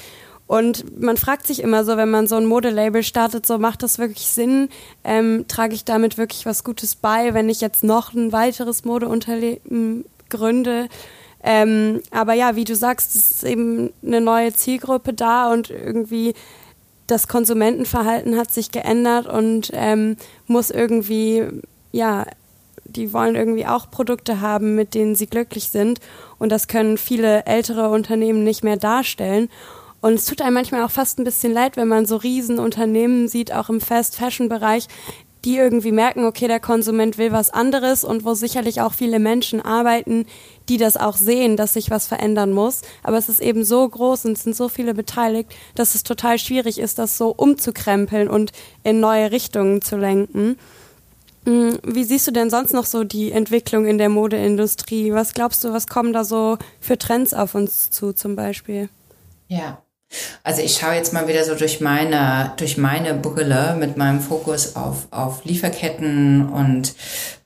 Und man fragt sich immer so, wenn man so ein Modelabel startet, so macht das wirklich Sinn? Ähm, trage ich damit wirklich was Gutes bei, wenn ich jetzt noch ein weiteres Modeunternehmen gründe? Ähm, aber ja, wie du sagst, es ist eben eine neue Zielgruppe da und irgendwie das Konsumentenverhalten hat sich geändert und ähm, muss irgendwie, ja, die wollen irgendwie auch Produkte haben, mit denen sie glücklich sind. Und das können viele ältere Unternehmen nicht mehr darstellen. Und es tut einem manchmal auch fast ein bisschen leid, wenn man so Riesenunternehmen sieht, auch im Fast-Fashion-Bereich, die irgendwie merken, okay, der Konsument will was anderes und wo sicherlich auch viele Menschen arbeiten, die das auch sehen, dass sich was verändern muss. Aber es ist eben so groß und es sind so viele beteiligt, dass es total schwierig ist, das so umzukrempeln und in neue Richtungen zu lenken. Hm, wie siehst du denn sonst noch so die Entwicklung in der Modeindustrie? Was glaubst du, was kommen da so für Trends auf uns zu zum Beispiel? Ja, also ich schaue jetzt mal wieder so durch meine, durch meine Brille mit meinem Fokus auf, auf Lieferketten und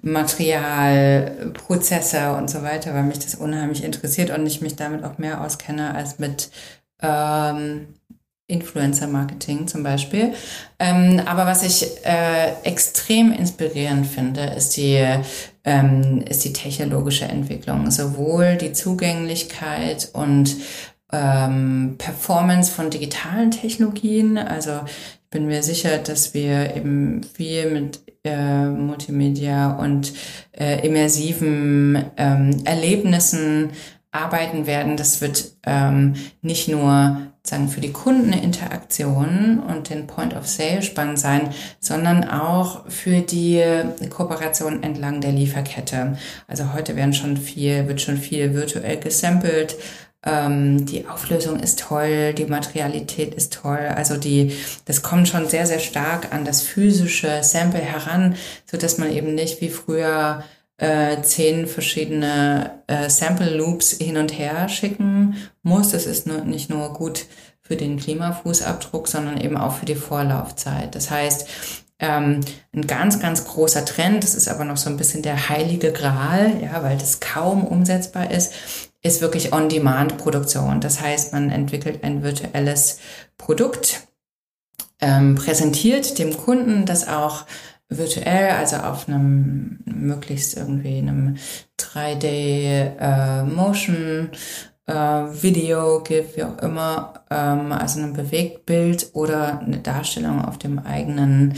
Material, Prozesse und so weiter, weil mich das unheimlich interessiert und ich mich damit auch mehr auskenne als mit ähm, Influencer-Marketing zum Beispiel. Ähm, aber was ich äh, extrem inspirierend finde, ist die, ähm, ist die technologische Entwicklung. Sowohl die Zugänglichkeit und ähm, Performance von digitalen Technologien. Also bin mir sicher, dass wir eben viel mit äh, Multimedia und äh, immersiven ähm, Erlebnissen arbeiten werden. Das wird ähm, nicht nur sagen für die Kundeninteraktion und den Point of Sale spannend sein, sondern auch für die Kooperation entlang der Lieferkette. Also heute werden schon viel, wird schon viel virtuell gesampelt. Ähm, die Auflösung ist toll, die Materialität ist toll. Also die, das kommt schon sehr, sehr stark an das physische Sample heran, so dass man eben nicht wie früher äh, zehn verschiedene äh, Sample Loops hin und her schicken muss. Das ist nur, nicht nur gut für den Klimafußabdruck, sondern eben auch für die Vorlaufzeit. Das heißt, ähm, ein ganz, ganz großer Trend, das ist aber noch so ein bisschen der heilige Gral, ja, weil das kaum umsetzbar ist, ist wirklich On-Demand-Produktion. Das heißt, man entwickelt ein virtuelles Produkt, ähm, präsentiert dem Kunden das auch virtuell, also auf einem möglichst irgendwie einem 3D äh, äh, Video gibt, wie auch immer, ähm, also ein Bewegtbild oder eine Darstellung auf dem eigenen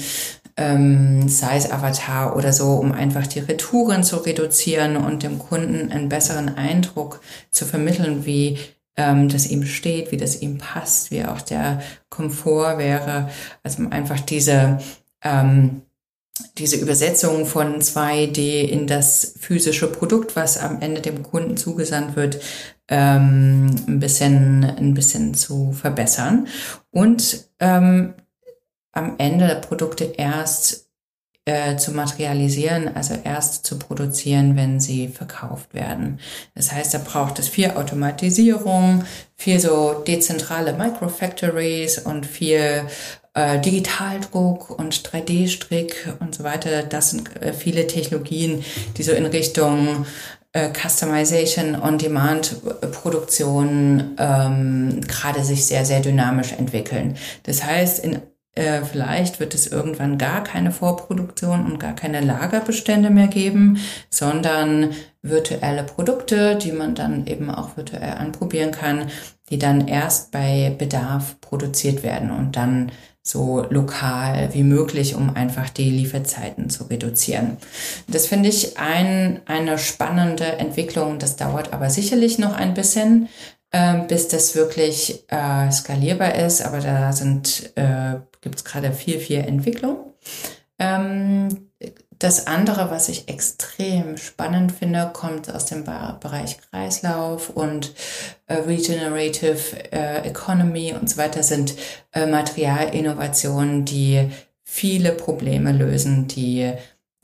ähm, Size-Avatar oder so, um einfach die Retouren zu reduzieren und dem Kunden einen besseren Eindruck zu vermitteln, wie ähm, das ihm steht, wie das ihm passt, wie auch der Komfort wäre. Also einfach diese ähm, diese Übersetzung von 2D in das physische Produkt, was am Ende dem Kunden zugesandt wird, ähm, ein bisschen, ein bisschen zu verbessern und ähm, am Ende Produkte erst äh, zu materialisieren, also erst zu produzieren, wenn sie verkauft werden. Das heißt, da braucht es viel Automatisierung, viel so dezentrale Microfactories und viel äh, Digitaldruck und 3D-Strick und so weiter. Das sind äh, viele Technologien, die so in Richtung äh, Customization, On-Demand-Produktion ähm, gerade sich sehr, sehr dynamisch entwickeln. Das heißt, in äh, vielleicht wird es irgendwann gar keine Vorproduktion und gar keine Lagerbestände mehr geben, sondern virtuelle Produkte, die man dann eben auch virtuell anprobieren kann, die dann erst bei Bedarf produziert werden und dann so lokal wie möglich, um einfach die Lieferzeiten zu reduzieren. Das finde ich ein, eine spannende Entwicklung. Das dauert aber sicherlich noch ein bisschen, äh, bis das wirklich äh, skalierbar ist. Aber da sind äh, gibt es gerade viel, viel Entwicklung. Ähm, das andere, was ich extrem spannend finde, kommt aus dem Bereich Kreislauf und äh, Regenerative äh, Economy und so weiter, sind äh, Materialinnovationen, die viele Probleme lösen, die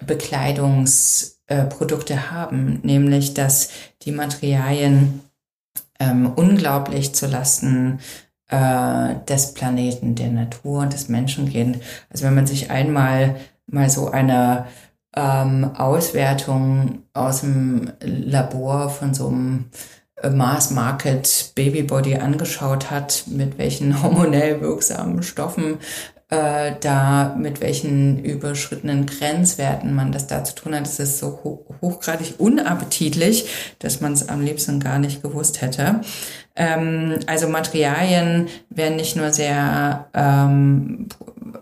Bekleidungsprodukte äh, haben, nämlich dass die Materialien ähm, unglaublich zu Lasten äh, des Planeten, der Natur und des Menschen gehen. Also wenn man sich einmal mal so eine ähm, Auswertung aus dem Labor von so einem äh, Mass Market Babybody angeschaut hat, mit welchen hormonell wirksamen Stoffen äh, da, mit welchen überschrittenen Grenzwerten man das da zu tun hat. Das ist so ho hochgradig unappetitlich, dass man es am liebsten gar nicht gewusst hätte. Ähm, also Materialien werden nicht nur sehr, ähm,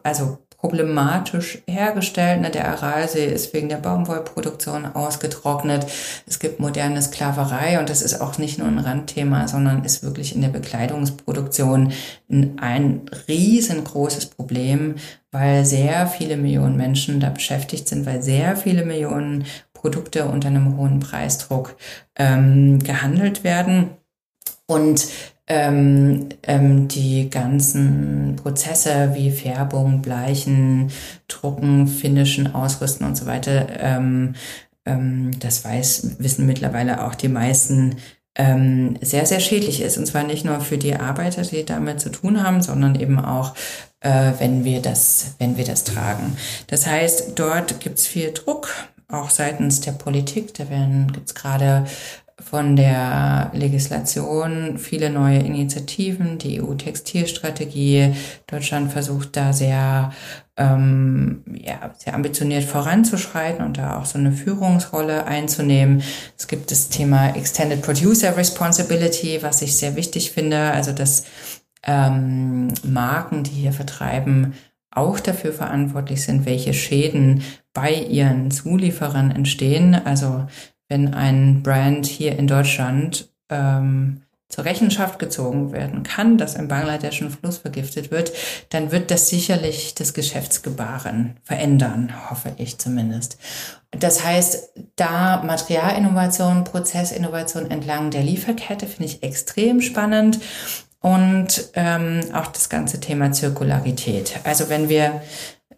also problematisch hergestellt. Ne? Der Aralsee ist wegen der Baumwollproduktion ausgetrocknet. Es gibt moderne Sklaverei und das ist auch nicht nur ein Randthema, sondern ist wirklich in der Bekleidungsproduktion ein riesengroßes Problem, weil sehr viele Millionen Menschen da beschäftigt sind, weil sehr viele Millionen Produkte unter einem hohen Preisdruck ähm, gehandelt werden. Und ähm, ähm, die ganzen Prozesse wie Färbung, Bleichen, Drucken, Finishen, Ausrüsten und so weiter, ähm, ähm, das weiß, wissen mittlerweile auch die meisten, ähm, sehr, sehr schädlich ist. Und zwar nicht nur für die Arbeiter, die damit zu tun haben, sondern eben auch, äh, wenn wir das, wenn wir das tragen. Das heißt, dort gibt's viel Druck, auch seitens der Politik. Da werden gibt's gerade von der Legislation viele neue Initiativen, die EU-Textilstrategie. Deutschland versucht da sehr, ähm, ja, sehr ambitioniert voranzuschreiten und da auch so eine Führungsrolle einzunehmen. Es gibt das Thema Extended Producer Responsibility, was ich sehr wichtig finde, also dass ähm, Marken, die hier vertreiben, auch dafür verantwortlich sind, welche Schäden bei ihren Zulieferern entstehen. Also wenn ein Brand hier in Deutschland ähm, zur Rechenschaft gezogen werden kann, dass im bangladeschischen Fluss vergiftet wird, dann wird das sicherlich das Geschäftsgebaren verändern, hoffe ich zumindest. Das heißt, da Materialinnovation, Prozessinnovation entlang der Lieferkette finde ich extrem spannend und ähm, auch das ganze Thema Zirkularität. Also wenn wir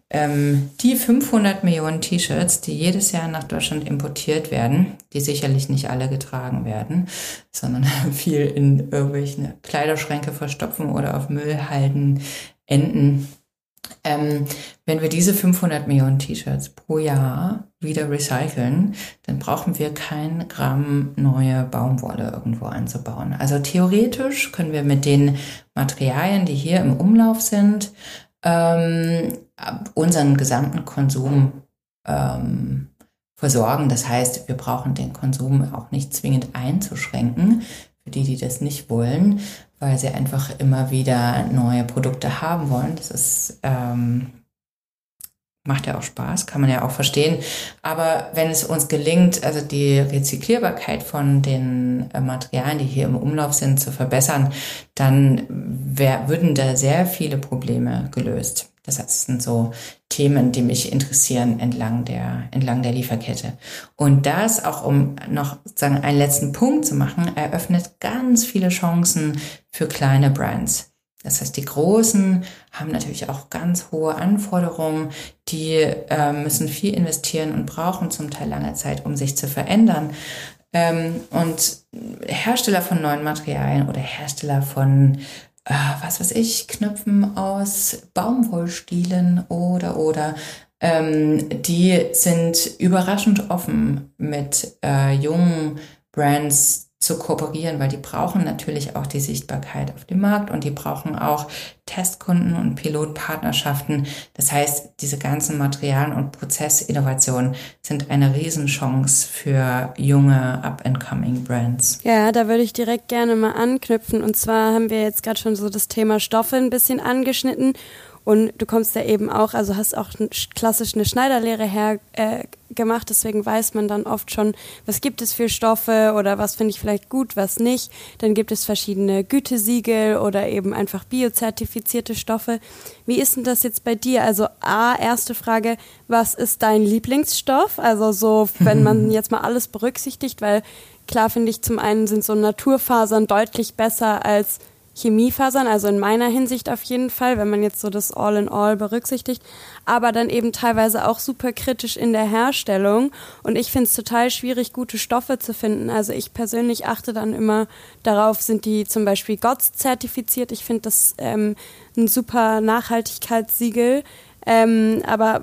ähm, die 500 Millionen T-Shirts, die jedes Jahr nach Deutschland importiert werden, die sicherlich nicht alle getragen werden, sondern viel in irgendwelchen Kleiderschränke verstopfen oder auf Müllhalden enden. Ähm, wenn wir diese 500 Millionen T-Shirts pro Jahr wieder recyceln, dann brauchen wir kein Gramm neue Baumwolle irgendwo anzubauen. Also theoretisch können wir mit den Materialien, die hier im Umlauf sind, ähm, unseren gesamten Konsum ähm, versorgen. Das heißt, wir brauchen den Konsum auch nicht zwingend einzuschränken, für die, die das nicht wollen, weil sie einfach immer wieder neue Produkte haben wollen. Das ist ähm, macht ja auch Spaß, kann man ja auch verstehen. Aber wenn es uns gelingt, also die Rezyklierbarkeit von den äh, Materialien, die hier im Umlauf sind, zu verbessern, dann wär, würden da sehr viele Probleme gelöst. Das sind so Themen, die mich interessieren entlang der, entlang der Lieferkette. Und das, auch um noch sozusagen einen letzten Punkt zu machen, eröffnet ganz viele Chancen für kleine Brands. Das heißt, die Großen haben natürlich auch ganz hohe Anforderungen, die äh, müssen viel investieren und brauchen zum Teil lange Zeit, um sich zu verändern. Ähm, und Hersteller von neuen Materialien oder Hersteller von, äh, was weiß ich, Knöpfen aus Baumwollstielen oder, oder, ähm, die sind überraschend offen mit äh, jungen Brands zu kooperieren, weil die brauchen natürlich auch die Sichtbarkeit auf dem Markt und die brauchen auch Testkunden und Pilotpartnerschaften. Das heißt, diese ganzen Materialien und Prozessinnovationen sind eine Riesenchance für junge up-and-coming Brands. Ja, da würde ich direkt gerne mal anknüpfen. Und zwar haben wir jetzt gerade schon so das Thema Stoffe ein bisschen angeschnitten. Und du kommst ja eben auch, also hast auch klassisch eine Schneiderlehre her, äh, gemacht, deswegen weiß man dann oft schon, was gibt es für Stoffe oder was finde ich vielleicht gut, was nicht. Dann gibt es verschiedene Gütesiegel oder eben einfach biozertifizierte Stoffe. Wie ist denn das jetzt bei dir? Also A, erste Frage, was ist dein Lieblingsstoff? Also so, wenn man jetzt mal alles berücksichtigt, weil klar finde ich, zum einen sind so Naturfasern deutlich besser als Chemiefasern, also in meiner Hinsicht auf jeden Fall, wenn man jetzt so das All-in-All berücksichtigt, aber dann eben teilweise auch super kritisch in der Herstellung. Und ich finde es total schwierig, gute Stoffe zu finden. Also ich persönlich achte dann immer darauf, sind die zum Beispiel GOTS zertifiziert. Ich finde das ähm, ein super Nachhaltigkeitssiegel. Ähm, aber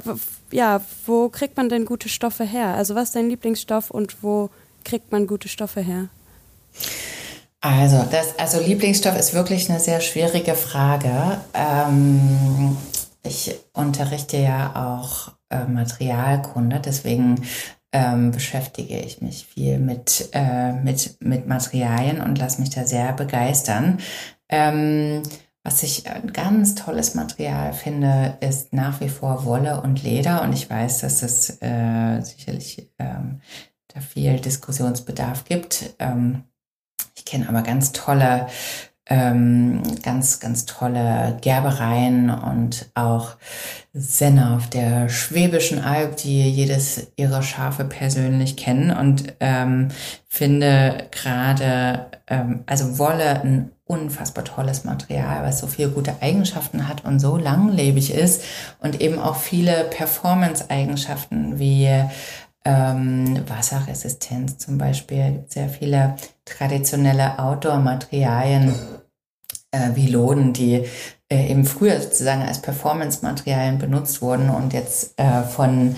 ja, wo kriegt man denn gute Stoffe her? Also was ist dein Lieblingsstoff und wo kriegt man gute Stoffe her? Also, das, also Lieblingsstoff ist wirklich eine sehr schwierige Frage. Ähm, ich unterrichte ja auch äh, Materialkunde, deswegen ähm, beschäftige ich mich viel mit, äh, mit, mit Materialien und lasse mich da sehr begeistern. Ähm, was ich ein ganz tolles Material finde, ist nach wie vor Wolle und Leder. Und ich weiß, dass es äh, sicherlich ähm, da viel Diskussionsbedarf gibt. Ähm, ich kenne aber ganz tolle, ähm, ganz, ganz tolle Gerbereien und auch Senner auf der Schwäbischen Alb, die jedes ihrer Schafe persönlich kennen. Und ähm, finde gerade, ähm, also Wolle ein unfassbar tolles Material, was so viele gute Eigenschaften hat und so langlebig ist und eben auch viele Performance-Eigenschaften wie ähm, Wasserresistenz zum Beispiel. Sehr viele traditionelle Outdoor-Materialien äh, wie Loden, die äh, eben früher sozusagen als Performance-Materialien benutzt wurden und jetzt äh, von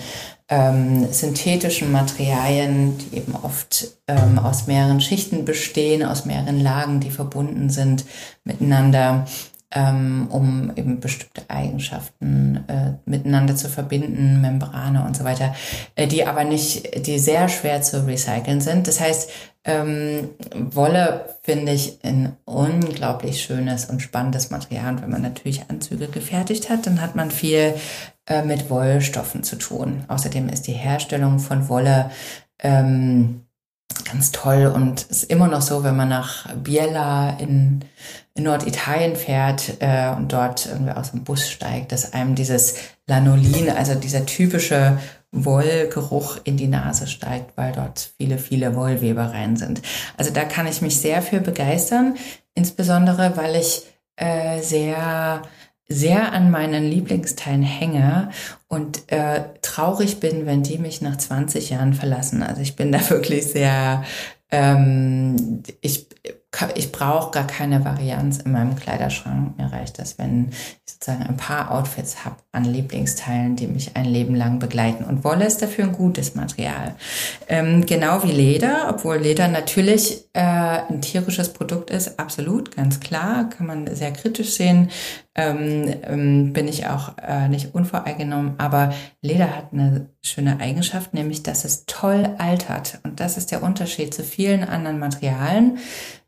ähm, synthetischen Materialien, die eben oft ähm, aus mehreren Schichten bestehen, aus mehreren Lagen, die verbunden sind miteinander, ähm, um eben bestimmte Eigenschaften äh, miteinander zu verbinden, Membrane und so weiter, äh, die aber nicht, die sehr schwer zu recyceln sind. Das heißt, Ähm, Wolle finde ich ein unglaublich schönes und spannendes Material. Und wenn man natürlich Anzüge gefertigt hat, dann hat man viel äh, mit Wollstoffen zu tun. Außerdem ist die Herstellung von Wolle ähm, ganz toll und ist immer noch so, wenn man nach Biella in, in Norditalien fährt äh, und dort irgendwie aus dem Bus steigt, dass einem dieses Lanolin, also dieser typische Wollgeruch in die Nase steigt, weil dort viele, viele Wollwebereien sind. Also da kann ich mich sehr für begeistern, insbesondere weil ich äh, sehr sehr an meinen Lieblingsteilen hänge und äh, traurig bin, wenn die mich nach 20 Jahren verlassen. Also ich bin da wirklich sehr, ähm, ich ich brauche gar keine Varianz in meinem Kleiderschrank. Mir reicht das, wenn ich sozusagen ein paar Outfits habe an Lieblingsteilen, die mich ein Leben lang begleiten. Und Wolle ist dafür ein gutes Material. Ähm, genau wie Leder, obwohl Leder natürlich äh, ein tierisches Produkt ist, absolut, ganz klar, kann man sehr kritisch sehen. Ähm, ähm, bin ich auch äh, nicht unvoreingenommen. Aber Leder hat eine schöne Eigenschaft, nämlich dass es toll altert. Und das ist der Unterschied zu vielen anderen Materialien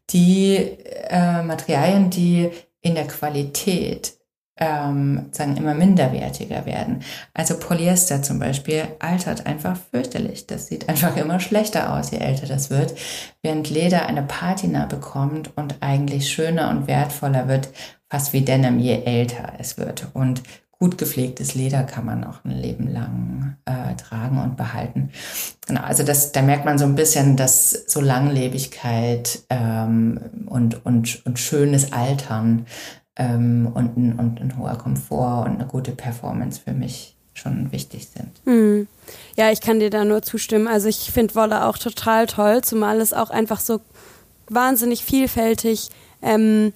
die äh, Materialien, die in der Qualität ähm, sagen immer minderwertiger werden. Also Polyester zum Beispiel altert einfach fürchterlich. Das sieht einfach immer schlechter aus, je älter das wird, während Leder eine Patina bekommt und eigentlich schöner und wertvoller wird, fast wie Denim, je älter es wird. Und gut gepflegtes Leder kann man auch ein Leben lang äh, tragen und behalten. Genau, also das, da merkt man so ein bisschen, dass so Langlebigkeit ähm, und, und, und schönes Altern ähm, und, ein, und ein hoher Komfort und eine gute Performance für mich schon wichtig sind. Hm. Ja, ich kann dir da nur zustimmen. Also ich finde Wolle auch total toll, zumal es auch einfach so wahnsinnig vielfältig ähm,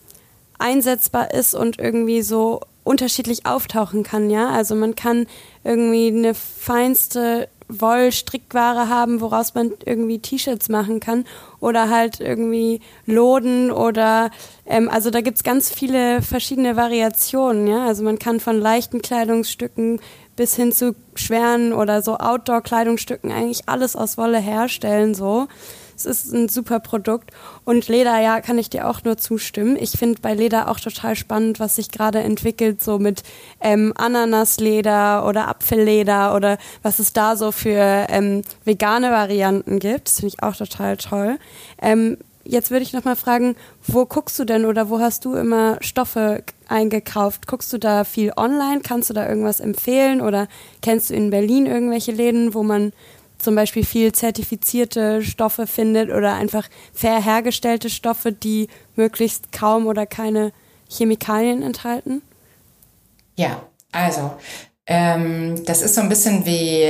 einsetzbar ist und irgendwie so unterschiedlich auftauchen kann, ja. Also man kann irgendwie eine feinste Wollstrickware haben, woraus man irgendwie T-Shirts machen kann oder halt irgendwie Loden oder ähm, also da gibt's ganz viele verschiedene Variationen, ja. Also man kann von leichten Kleidungsstücken bis hin zu schweren oder so Outdoor-Kleidungsstücken eigentlich alles aus Wolle herstellen, so. Es ist ein super Produkt. Und Leder, ja, kann ich dir auch nur zustimmen. Ich finde bei Leder auch total spannend, was sich gerade entwickelt, so mit ähm, Ananasleder oder Apfelleder oder was es da so für ähm, vegane Varianten gibt. Das finde ich auch total toll. Ähm, jetzt würde ich noch mal fragen, wo guckst du denn oder wo hast du immer Stoffe eingekauft? Guckst du da viel online? Kannst du da irgendwas empfehlen oder kennst du in Berlin irgendwelche Läden, wo man zum Beispiel viel zertifizierte Stoffe findet oder einfach fair hergestellte Stoffe, die möglichst kaum oder keine Chemikalien enthalten? Ja, also ähm, das ist so ein bisschen wie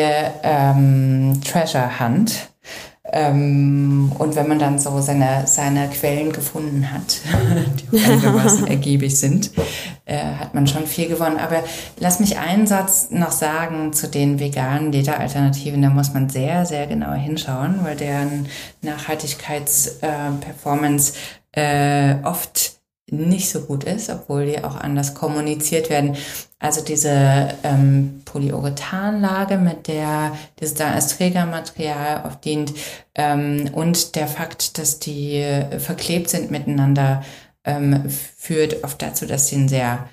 ähm, Treasure Hunt. Ähm, und wenn man dann so seine, seine Quellen gefunden hat, die einigermaßen ergiebig sind, äh, hat man schon viel gewonnen. Aber lass mich einen Satz noch sagen zu den veganen Lederalternativen. Da muss man sehr, sehr genau hinschauen, weil deren Nachhaltigkeitsperformance äh, äh, oft nicht so gut ist, obwohl die auch anders kommuniziert werden. Also diese ähm, Polyurethanlage, mit der das da als Trägermaterial oft dient ähm, und der Fakt, dass die verklebt sind miteinander, ähm, führt oft dazu, dass sie einen sehr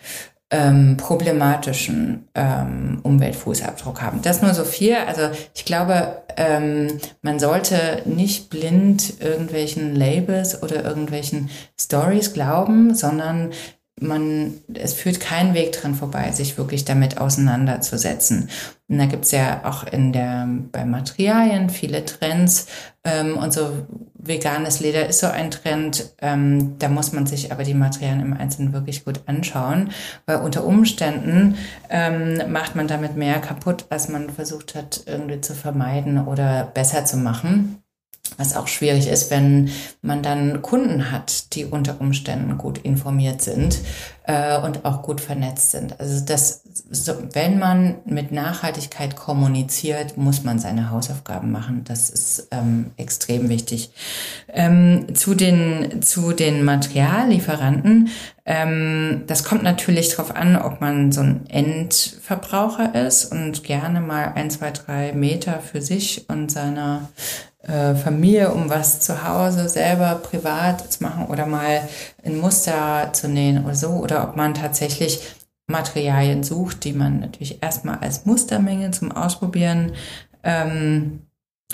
ähm, problematischen ähm, Umweltfußabdruck haben. Das nur so viel. Also ich glaube, ähm, man sollte nicht blind irgendwelchen Labels oder irgendwelchen Stories glauben, sondern man, es führt kein Weg dran vorbei, sich wirklich damit auseinanderzusetzen. Und da gibt's ja auch in der, bei Materialien viele Trends ähm, und so veganes Leder ist so ein Trend. Ähm, da muss man sich aber die Materialien im Einzelnen wirklich gut anschauen, weil unter Umständen ähm, macht man damit mehr kaputt, als man versucht hat, irgendwie zu vermeiden oder besser zu machen. Was auch schwierig ist, wenn man dann Kunden hat, die unter Umständen gut informiert sind äh, und auch gut vernetzt sind. Also das, so, wenn man mit Nachhaltigkeit kommuniziert, muss man seine Hausaufgaben machen. Das ist ähm, extrem wichtig. Ähm, zu den zu den Materiallieferanten. Ähm, das kommt natürlich darauf an, ob man so ein Endverbraucher ist und gerne mal ein, zwei, drei Meter für sich und seiner äh, Familie, um was zu Hause selber privat zu machen oder mal ein Muster zu nähen oder so, oder ob man tatsächlich Materialien sucht, die man natürlich erstmal als Mustermenge zum Ausprobieren ähm,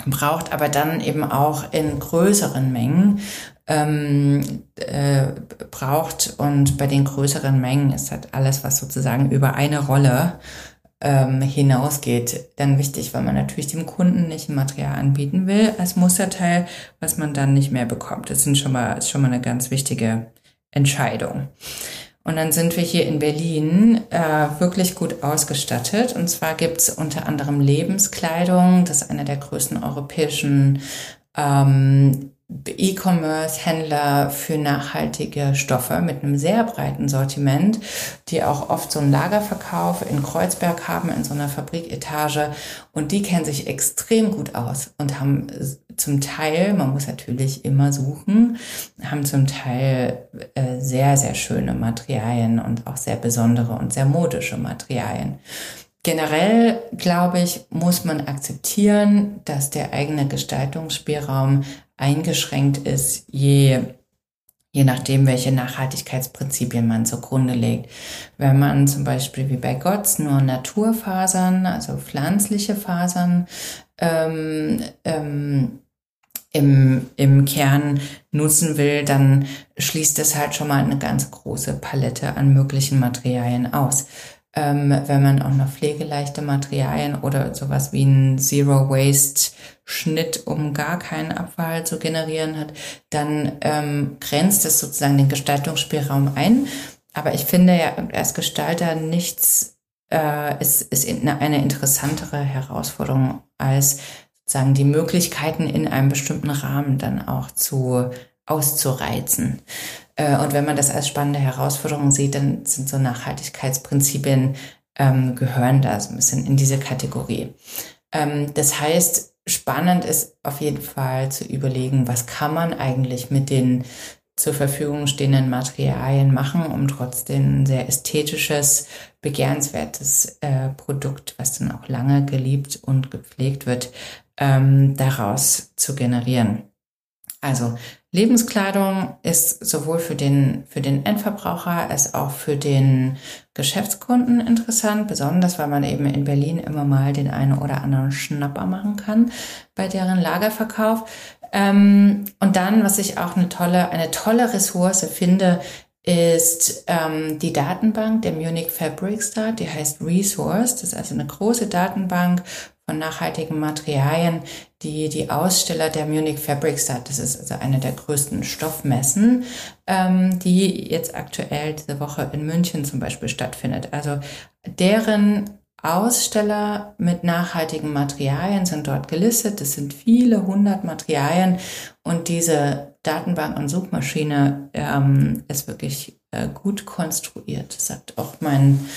braucht, aber dann eben auch in größeren Mengen ähm, äh, braucht. Und bei den größeren Mengen ist halt alles, was sozusagen über eine Rolle ähm, hinausgeht, dann wichtig, weil man natürlich dem Kunden nicht ein Material anbieten will als Musterteil, was man dann nicht mehr bekommt. Das sind schon mal, ist schon mal eine ganz wichtige Entscheidung. Und dann sind wir hier in Berlin äh, wirklich gut ausgestattet. Und zwar gibt's unter anderem Lebenskleidung. Das ist einer der größten europäischen ähm, E-Commerce-Händler für nachhaltige Stoffe mit einem sehr breiten Sortiment, die auch oft so einen Lagerverkauf in Kreuzberg haben, in so einer Fabriketage. Und die kennen sich extrem gut aus und haben zum Teil, man muss natürlich immer suchen, haben zum Teil äh, sehr, sehr schöne Materialien und auch sehr besondere und sehr modische Materialien. Generell, glaube ich, muss man akzeptieren, dass der eigene Gestaltungsspielraum eingeschränkt ist, je, je nachdem, welche Nachhaltigkeitsprinzipien man zugrunde legt. Wenn man zum Beispiel wie bei GOTS nur Naturfasern, also pflanzliche Fasern, ähm, ähm, im, im Kern nutzen will, dann schließt es halt schon mal eine ganz große Palette an möglichen Materialien aus ähm, wenn man auch noch pflegeleichte Materialien oder sowas wie ein Zero Waste Schnitt, um gar keinen Abfall zu generieren hat, dann ähm, grenzt es sozusagen den Gestaltungsspielraum ein. Aber ich finde ja als Gestalter nichts äh, ist, ist eine interessantere Herausforderung als sozusagen die Möglichkeiten in einem bestimmten Rahmen dann auch zu auszureizen. Äh, und wenn man das als spannende Herausforderung sieht, dann sind so Nachhaltigkeitsprinzipien ähm, gehören da so ein bisschen in diese Kategorie. Ähm, das heißt, spannend ist auf jeden Fall zu überlegen, was kann man eigentlich mit den zur Verfügung stehenden Materialien machen, um trotzdem ein sehr ästhetisches, begehrenswertes äh, Produkt, was dann auch lange geliebt und gepflegt wird, ähm, daraus zu generieren. Also Lebenskleidung ist sowohl für den, für den Endverbraucher als auch für den Geschäftskunden interessant, besonders weil man eben in Berlin immer mal den einen oder anderen Schnapper machen kann bei deren Lagerverkauf. Ähm, und dann, was ich auch eine tolle, eine tolle Ressource finde, ist ähm, die Datenbank der Munich Fabric Start, die heißt Resource. Das ist also eine große Datenbank von nachhaltigen Materialien, die die Aussteller der Munich Fabric Start, das ist also eine der größten Stoffmessen, ähm, die jetzt aktuell diese Woche in München zum Beispiel stattfindet. Also deren Aussteller mit nachhaltigen Materialien sind dort gelistet. Das sind viele hundert Materialien und diese Datenbank und Suchmaschine ähm, ist wirklich äh, gut konstruiert, sagt auch mein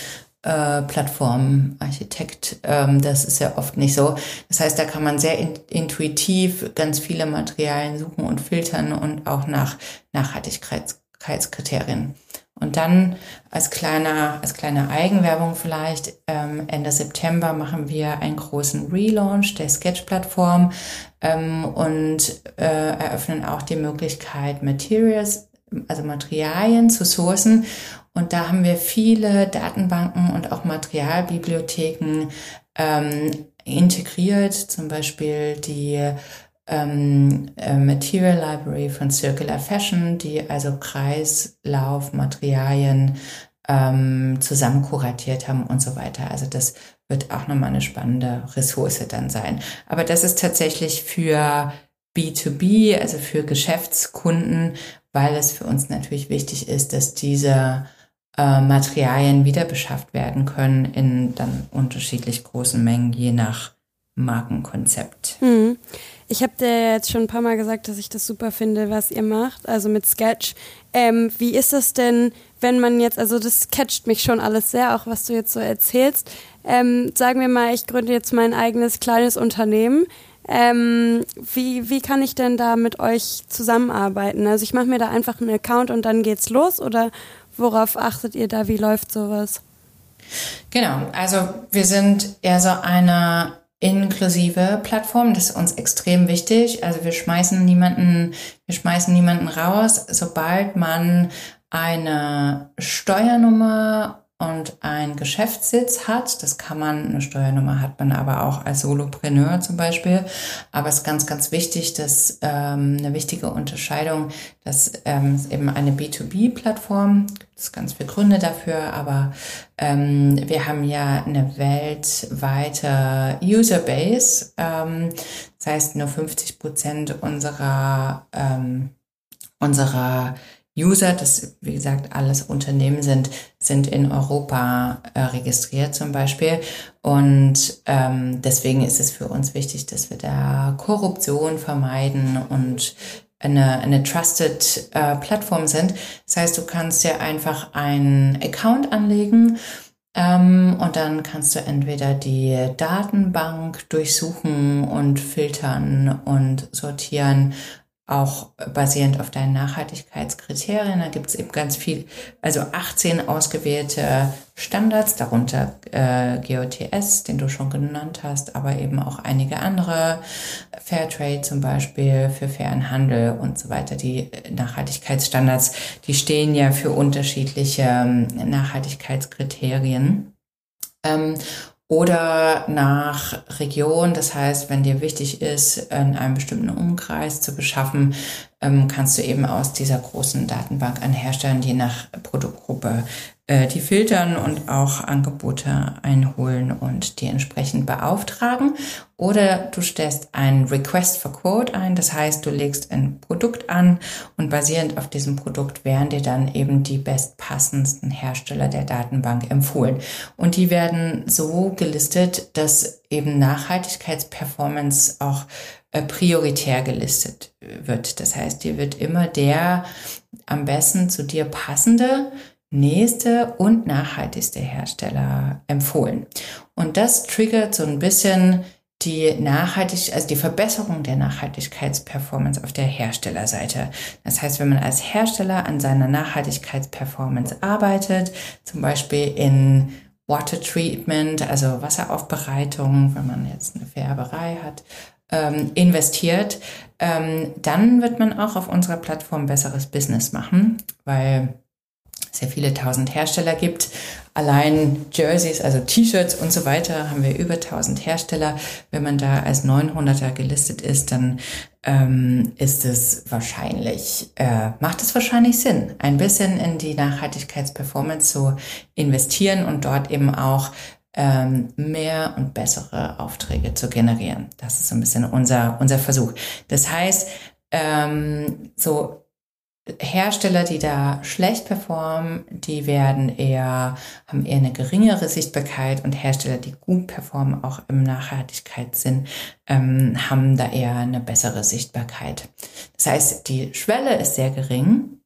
äh, Plattformarchitekt. Ähm, das ist ja oft nicht so. Das heißt, da kann man sehr in, intuitiv ganz viele Materialien suchen und filtern und auch nach Nachhaltigkeitskriterien. Und dann als kleiner, als kleine Eigenwerbung vielleicht, ähm, Ende September machen wir einen großen Relaunch der Sketch-Plattform ähm, und äh, eröffnen auch die Möglichkeit, Materials, also Materialien zu sourcen und da haben wir viele Datenbanken und auch Materialbibliotheken ähm, integriert, zum Beispiel die ähm, äh, Material Library von Circular Fashion, die also Kreislaufmaterialien ähm, zusammen kuratiert haben und so weiter. Also das wird auch nochmal eine spannende Ressource dann sein. Aber das ist tatsächlich für B2B, also für Geschäftskunden, weil es für uns natürlich wichtig ist, dass diese äh, Materialien wieder beschafft werden können in dann unterschiedlich großen Mengen, je nach Markenkonzept. Hm. Ich habe dir jetzt schon ein paar Mal gesagt, dass ich das super finde, was ihr macht, also mit Sketch. Ähm, wie ist es denn, wenn man jetzt, also das catcht mich schon alles sehr, auch was du jetzt so erzählst. Ähm, sagen wir mal, ich gründe jetzt mein eigenes kleines Unternehmen. Ähm, wie, wie kann ich denn da mit euch zusammenarbeiten? Also ich mache mir da einfach einen Account und dann geht's los oder Worauf achtet ihr da? Wie läuft sowas? Genau, also wir sind eher so eine inklusive Plattform. Das ist uns extrem wichtig. Also wir schmeißen niemanden, wir schmeißen niemanden raus, sobald man eine Steuernummer und ein Geschäftssitz hat. Das kann man, eine Steuernummer hat man aber auch als Solopreneur zum Beispiel. Aber es ist ganz, ganz wichtig, dass ähm, eine wichtige Unterscheidung, dass ähm, eben eine B2B-Plattform, gibt es ganz viele Gründe dafür, aber ähm, wir haben ja eine weltweite Userbase. Ähm, das heißt, nur 50 Prozent unserer, ähm, unserer User, das wie gesagt alles Unternehmen sind, sind in Europa äh, registriert zum Beispiel. Und ähm, deswegen ist es für uns wichtig, dass wir da Korruption vermeiden und eine, eine trusted äh, Plattform sind. Das heißt, du kannst dir einfach einen Account anlegen ähm, und dann kannst du entweder die Datenbank durchsuchen und filtern und sortieren auch basierend auf deinen Nachhaltigkeitskriterien. Da gibt es eben ganz viel, also 18 ausgewählte Standards, darunter äh, GOTS, den du schon genannt hast, aber eben auch einige andere, Fairtrade zum Beispiel für fairen Handel und so weiter. Die Nachhaltigkeitsstandards, die stehen ja für unterschiedliche ähm, Nachhaltigkeitskriterien. Ähm, oder nach Region. Das heißt, wenn dir wichtig ist, in einem bestimmten Umkreis zu beschaffen, ähm, kannst du eben aus dieser großen Datenbank an Herstellern, die nach Produktgruppe äh, die filtern und auch Angebote einholen und die entsprechend beauftragen. Oder du stellst ein Request for Quote ein, das heißt, du legst ein Produkt an und basierend auf diesem Produkt werden dir dann eben die bestpassendsten Hersteller der Datenbank empfohlen. Und die werden so gelistet, dass eben Nachhaltigkeitsperformance auch prioritär gelistet wird. Das heißt, dir wird immer der am besten zu dir passende nächste und nachhaltigste Hersteller empfohlen. Und das triggert so ein bisschen die Nachhaltig, also die Verbesserung der Nachhaltigkeitsperformance auf der Herstellerseite. Das heißt, wenn man als Hersteller an seiner Nachhaltigkeitsperformance arbeitet, zum Beispiel in Water Treatment, also Wasseraufbereitung, wenn man jetzt eine Färberei hat, ähm, investiert, ähm, dann wird man auch auf unserer Plattform besseres Business machen, weil ja viele tausend Hersteller gibt. Allein Jerseys, also T-Shirts und so weiter, haben wir über tausend Hersteller. Wenn man da als 900er gelistet ist, dann ähm, ist es wahrscheinlich, äh, macht es wahrscheinlich Sinn, ein bisschen in die Nachhaltigkeitsperformance zu investieren und dort eben auch ähm, mehr und bessere Aufträge zu generieren. Das ist so ein bisschen unser, unser Versuch. Das heißt, ähm, so Hersteller, die da schlecht performen, die werden eher, haben eher eine geringere Sichtbarkeit und Hersteller, die gut performen, auch im Nachhaltigkeitssinn, ähm, haben da eher eine bessere Sichtbarkeit. Das heißt, die Schwelle ist sehr gering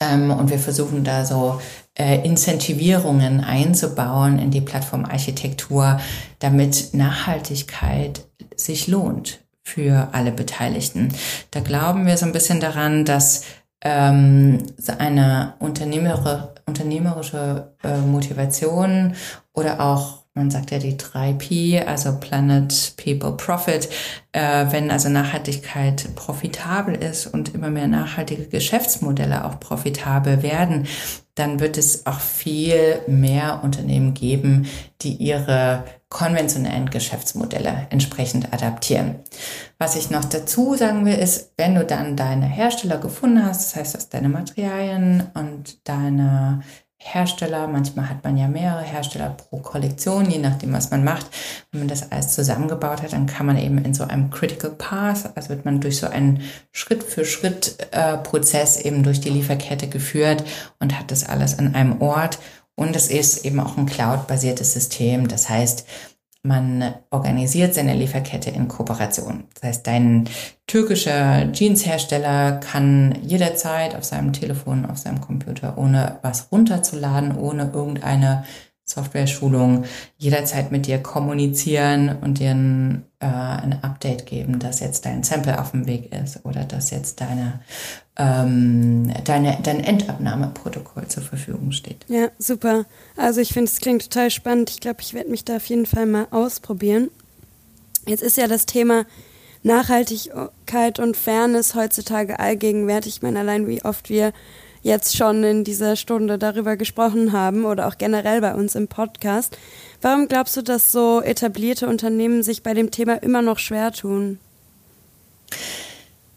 ähm, und wir versuchen da so äh, Incentivierungen einzubauen in die Plattformarchitektur, damit Nachhaltigkeit sich lohnt für alle Beteiligten. Da glauben wir so ein bisschen daran, dass ähm, eine unternehmerische, unternehmerische äh, Motivation oder auch man sagt ja die 3P, also Planet, People, Profit, äh, wenn also Nachhaltigkeit profitabel ist und immer mehr nachhaltige Geschäftsmodelle auch profitabel werden, dann wird es auch viel mehr Unternehmen geben, die ihre konventionellen Geschäftsmodelle entsprechend adaptieren. Was ich noch dazu sagen will, ist, wenn du dann deine Hersteller gefunden hast, das heißt, dass deine Materialien und deine Hersteller, manchmal hat man ja mehrere Hersteller pro Kollektion, je nachdem, was man macht. Wenn man das alles zusammengebaut hat, dann kann man eben in so einem Critical Path, also wird man durch so einen Schritt-für-Schritt-Prozess äh, eben durch die Lieferkette geführt und hat das alles an einem Ort. Und es ist eben auch ein Cloud-basiertes System. Das heißt, man organisiert seine Lieferkette in Kooperation. Das heißt, dein türkischer Jeanshersteller kann jederzeit auf seinem Telefon, auf seinem Computer, ohne was runterzuladen, ohne irgendeine Software-Schulung jederzeit mit dir kommunizieren und dir ein, äh, ein Update geben, dass jetzt dein Sample auf dem Weg ist oder dass jetzt deine, ähm, deine, dein Endabnahmeprotokoll zur Verfügung steht. Ja, super. Also ich finde, es klingt total spannend. Ich glaube, ich werde mich da auf jeden Fall mal ausprobieren. Jetzt ist ja das Thema Nachhaltigkeit und Fairness heutzutage allgegenwärtig. Ich meine, allein wie oft wir jetzt schon in dieser Stunde darüber gesprochen haben oder auch generell bei uns im Podcast. Warum glaubst du, dass so etablierte Unternehmen sich bei dem Thema immer noch schwer tun?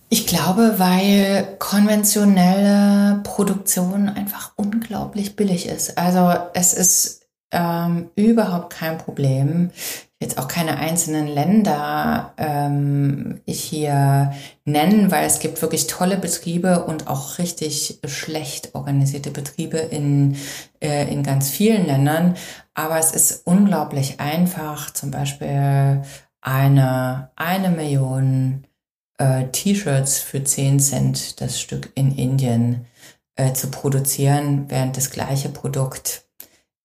Ich glaube, weil konventionelle Produktion einfach unglaublich billig ist. Also es ist ähm, überhaupt kein Problem, jetzt auch keine einzelnen Länder ähm, hier nennen, weil es gibt wirklich tolle Betriebe und auch richtig schlecht organisierte Betriebe in, äh, in ganz vielen Ländern. Aber es ist unglaublich einfach, zum Beispiel eine, eine Million äh, T-Shirts für 10 Cent das Stück in Indien äh, zu produzieren, während das gleiche Produkt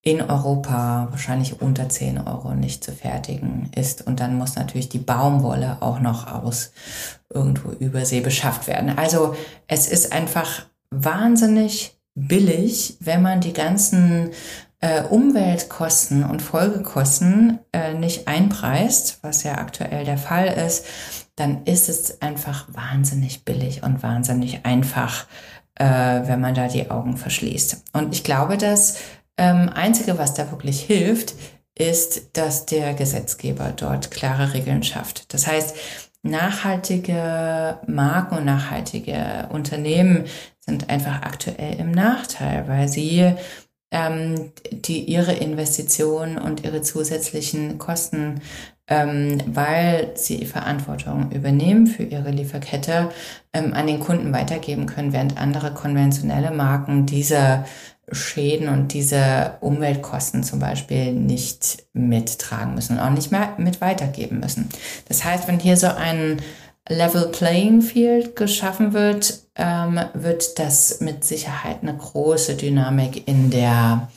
in Europa wahrscheinlich unter 10 Euro nicht zu fertigen ist. Und dann muss natürlich die Baumwolle auch noch aus irgendwo Übersee beschafft werden. Also es ist einfach wahnsinnig billig, wenn man die ganzen äh, Umweltkosten und Folgekosten äh, nicht einpreist, was ja aktuell der Fall ist, dann ist es einfach wahnsinnig billig und wahnsinnig einfach, äh, wenn man da die Augen verschließt. Und ich glaube, dass ähm, Einzige, was da wirklich hilft, ist, dass der Gesetzgeber dort klare Regeln schafft. Das heißt, nachhaltige Marken und nachhaltige Unternehmen sind einfach aktuell im Nachteil, weil sie ähm, die ihre Investitionen und ihre zusätzlichen Kosten, ähm, weil sie Verantwortung übernehmen für ihre Lieferkette, ähm, an den Kunden weitergeben können, während andere konventionelle Marken diese Schäden und diese Umweltkosten zum Beispiel nicht mittragen müssen und auch nicht mehr mit weitergeben müssen. Das heißt, wenn hier so ein Level Playing Field geschaffen wird, ähm, wird das mit Sicherheit eine große Dynamik in der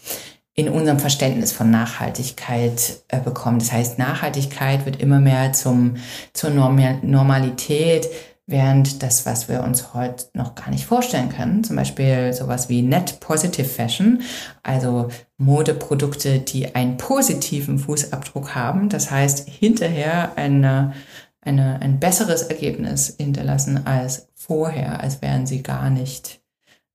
in unserem Verständnis von Nachhaltigkeit äh, bekommen. Das heißt, Nachhaltigkeit wird immer mehr zum, zur Normalität Während das, was wir uns heute noch gar nicht vorstellen können, zum Beispiel sowas wie Net Positive Fashion, also Modeprodukte, die einen positiven Fußabdruck haben, das heißt hinterher eine, eine, ein besseres Ergebnis hinterlassen als vorher, als wären sie gar nicht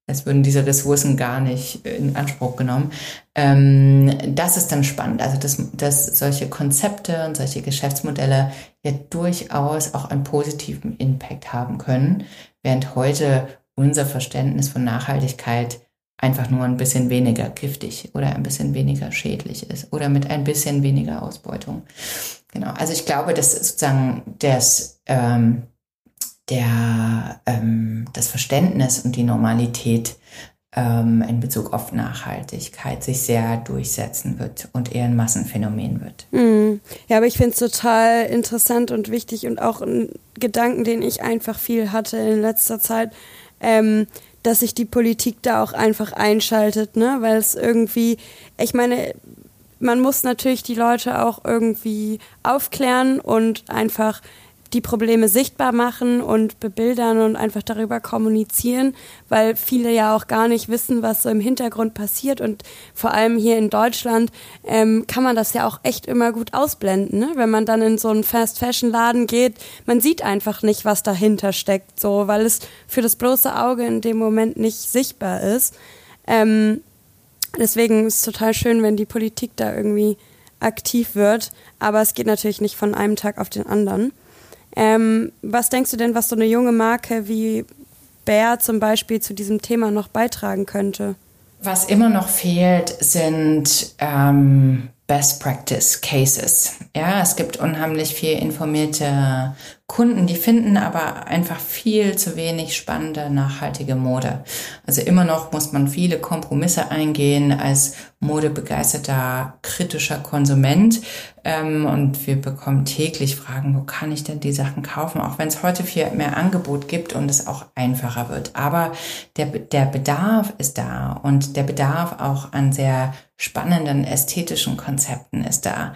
es würden diese Ressourcen gar nicht in Anspruch genommen. Ähm, das ist dann spannend. Also, dass, dass solche Konzepte und solche Geschäftsmodelle ja durchaus auch einen positiven Impact haben können, während heute unser Verständnis von Nachhaltigkeit einfach nur ein bisschen weniger giftig oder ein bisschen weniger schädlich ist oder mit ein bisschen weniger Ausbeutung. Genau. Also ich glaube, dass sozusagen das ähm, der, ähm, das Verständnis und die Normalität ähm, in Bezug auf Nachhaltigkeit sich sehr durchsetzen wird und eher ein Massenphänomen wird. Mm. Ja, aber ich finde es total interessant und wichtig und auch ein Gedanken, den ich einfach viel hatte in letzter Zeit, ähm, dass sich die Politik da auch einfach einschaltet, ne? Weil es irgendwie, ich meine, man muss natürlich die Leute auch irgendwie aufklären und einfach die Probleme sichtbar machen und bebildern und einfach darüber kommunizieren, weil viele ja auch gar nicht wissen, was so im Hintergrund passiert. Und vor allem hier in Deutschland ähm, kann man das ja auch echt immer gut ausblenden. Ne? Wenn man dann in so einen Fast-Fashion-Laden geht, man sieht einfach nicht, was dahinter steckt, so, weil es für das bloße Auge in dem Moment nicht sichtbar ist. Ähm, deswegen ist es total schön, wenn die Politik da irgendwie aktiv wird, aber es geht natürlich nicht von einem Tag auf den anderen. Ähm, was denkst du denn, was so eine junge Marke wie Bär zum Beispiel zu diesem Thema noch beitragen könnte? Was immer noch fehlt, sind ähm, Best Practice Cases. Ja, es gibt unheimlich viel informierte Kunden, die finden aber einfach viel zu wenig spannende, nachhaltige Mode. Also immer noch muss man viele Kompromisse eingehen als modebegeisterter, kritischer Konsument. Ähm, und wir bekommen täglich Fragen, wo kann ich denn die Sachen kaufen? Auch wenn es heute viel mehr Angebot gibt und es auch einfacher wird. Aber der, der Bedarf ist da und der Bedarf auch an sehr spannenden ästhetischen Konzepten ist da.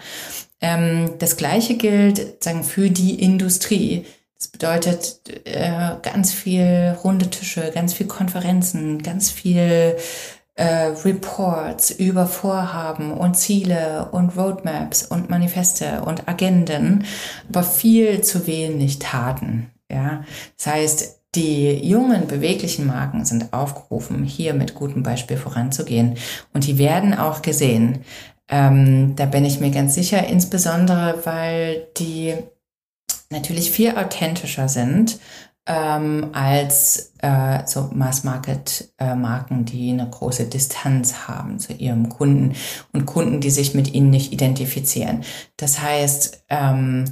Ähm, das Gleiche gilt sagen, für die Industrie. Das bedeutet äh, ganz viel runde Tische, ganz viel Konferenzen, ganz viel äh, Reports über Vorhaben und Ziele und Roadmaps und Manifeste und Agenden, aber viel zu wenig Taten. Ja, das heißt, die jungen, beweglichen Marken sind aufgerufen, hier mit gutem Beispiel voranzugehen. Und die werden auch gesehen. Ähm, da bin ich mir ganz sicher, insbesondere weil die natürlich viel authentischer sind ähm, als äh, so Mass-Market-Marken, äh, die eine große Distanz haben zu ihrem Kunden und Kunden, die sich mit ihnen nicht identifizieren. Das heißt, ähm,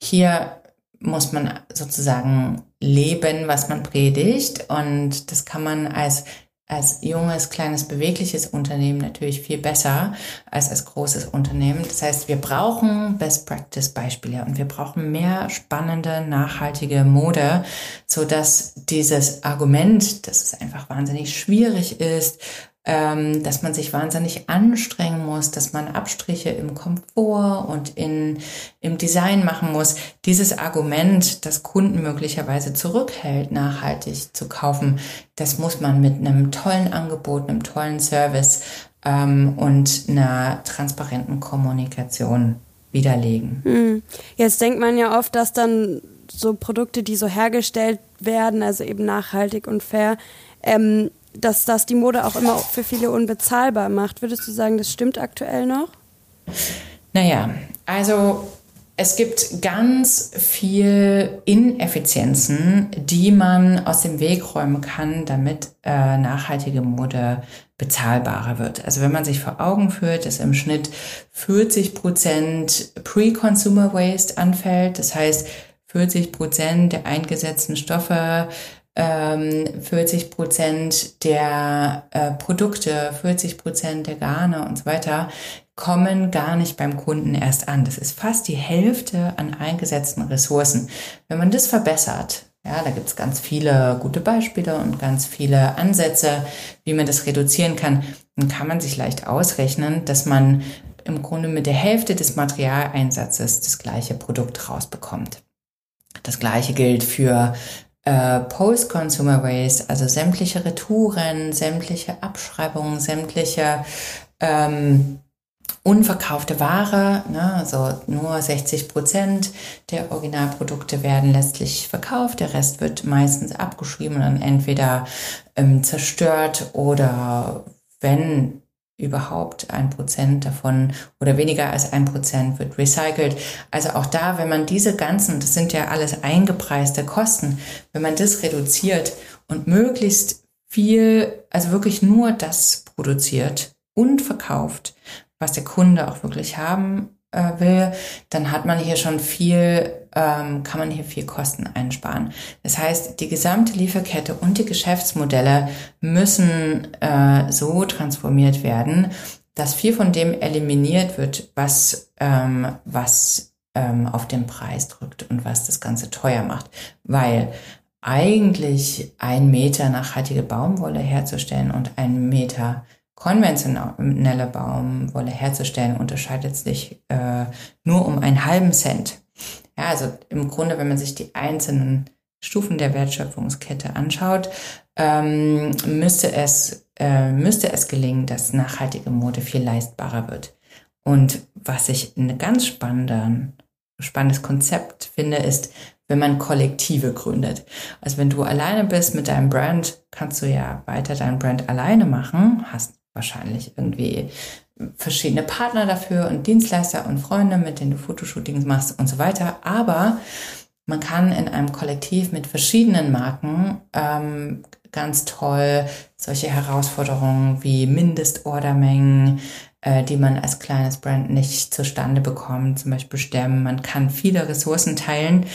hier muss man sozusagen leben, was man predigt und das kann man als als junges, kleines, bewegliches Unternehmen natürlich viel besser als als großes Unternehmen. Das heißt, wir brauchen Best Practice Beispiele und wir brauchen mehr spannende, nachhaltige Mode, so dass dieses Argument, dass es einfach wahnsinnig schwierig ist, ähm, dass man sich wahnsinnig anstrengen muss, dass man Abstriche im Komfort und in, im Design machen muss. Dieses Argument, das Kunden möglicherweise zurückhält, nachhaltig zu kaufen, das muss man mit einem tollen Angebot, einem tollen Service ähm, und einer transparenten Kommunikation widerlegen. Hm. Jetzt denkt man ja oft, dass dann so Produkte, die so hergestellt werden, also eben nachhaltig und fair, ähm, dass das die Mode auch immer für viele unbezahlbar macht. Würdest du sagen, das stimmt aktuell noch? Naja, also es gibt ganz viel Ineffizienzen, die man aus dem Weg räumen kann, damit äh, nachhaltige Mode bezahlbarer wird. Also wenn man sich vor Augen führt, dass im Schnitt 40 Prozent Pre-Consumer Waste anfällt, das heißt 40 Prozent der eingesetzten Stoffe 40 ähm, Prozent der äh, Produkte, 40 Prozent der Garne und so weiter kommen gar nicht beim Kunden erst an. Das ist fast die Hälfte an eingesetzten Ressourcen. Wenn man das verbessert, ja, da gibt's ganz viele gute Beispiele und ganz viele Ansätze, wie man das reduzieren kann, dann kann man sich leicht ausrechnen, dass man im Grunde mit der Hälfte des Materialeinsatzes das gleiche Produkt rausbekommt. Das gleiche gilt für äh, Post-Consumer Waste, also sämtliche Retouren, sämtliche Abschreibungen, sämtliche ähm, unverkaufte Ware, ne, also nur 60 Prozent der Originalprodukte werden letztlich verkauft, der Rest wird meistens abgeschrieben und entweder ähm, zerstört oder wenn überhaupt ein Prozent davon oder weniger als ein Prozent wird recycelt. Also auch da, wenn man diese ganzen, das sind ja alles eingepreiste Kosten, wenn man das reduziert und möglichst viel, also wirklich nur das produziert und verkauft, was der Kunde auch wirklich haben äh, will, dann hat man hier schon viel, ähm, kann man hier viel Kosten einsparen. Das heißt, die gesamte Lieferkette und die Geschäftsmodelle müssen äh, so transformiert werden, dass viel von dem eliminiert wird, was, ähm, was ähm, auf den Preis drückt und was das Ganze teuer macht. Weil eigentlich ein Meter nachhaltige Baumwolle herzustellen und ein Meter konventionelle Baumwolle herzustellen, unterscheidet sich äh, nur um einen halben Cent. Ja, also im Grunde, wenn man sich die einzelnen Stufen der Wertschöpfungskette anschaut, ähm, müsste es äh, müsste es gelingen, dass nachhaltige Mode viel leistbarer wird. Und was ich ein ganz spannender, spannendes Konzept finde, ist, wenn man Kollektive gründet. Also wenn du alleine bist mit deinem Brand, kannst du ja weiter dein Brand alleine machen, hast wahrscheinlich irgendwie verschiedene Partner dafür und Dienstleister und Freunde, mit denen du Fotoshootings machst und so weiter. Aber man kann in einem Kollektiv mit verschiedenen Marken ähm, ganz toll solche Herausforderungen wie Mindestordermengen, äh, die man als kleines Brand nicht zustande bekommt, zum Beispiel stemmen. Man kann viele Ressourcen teilen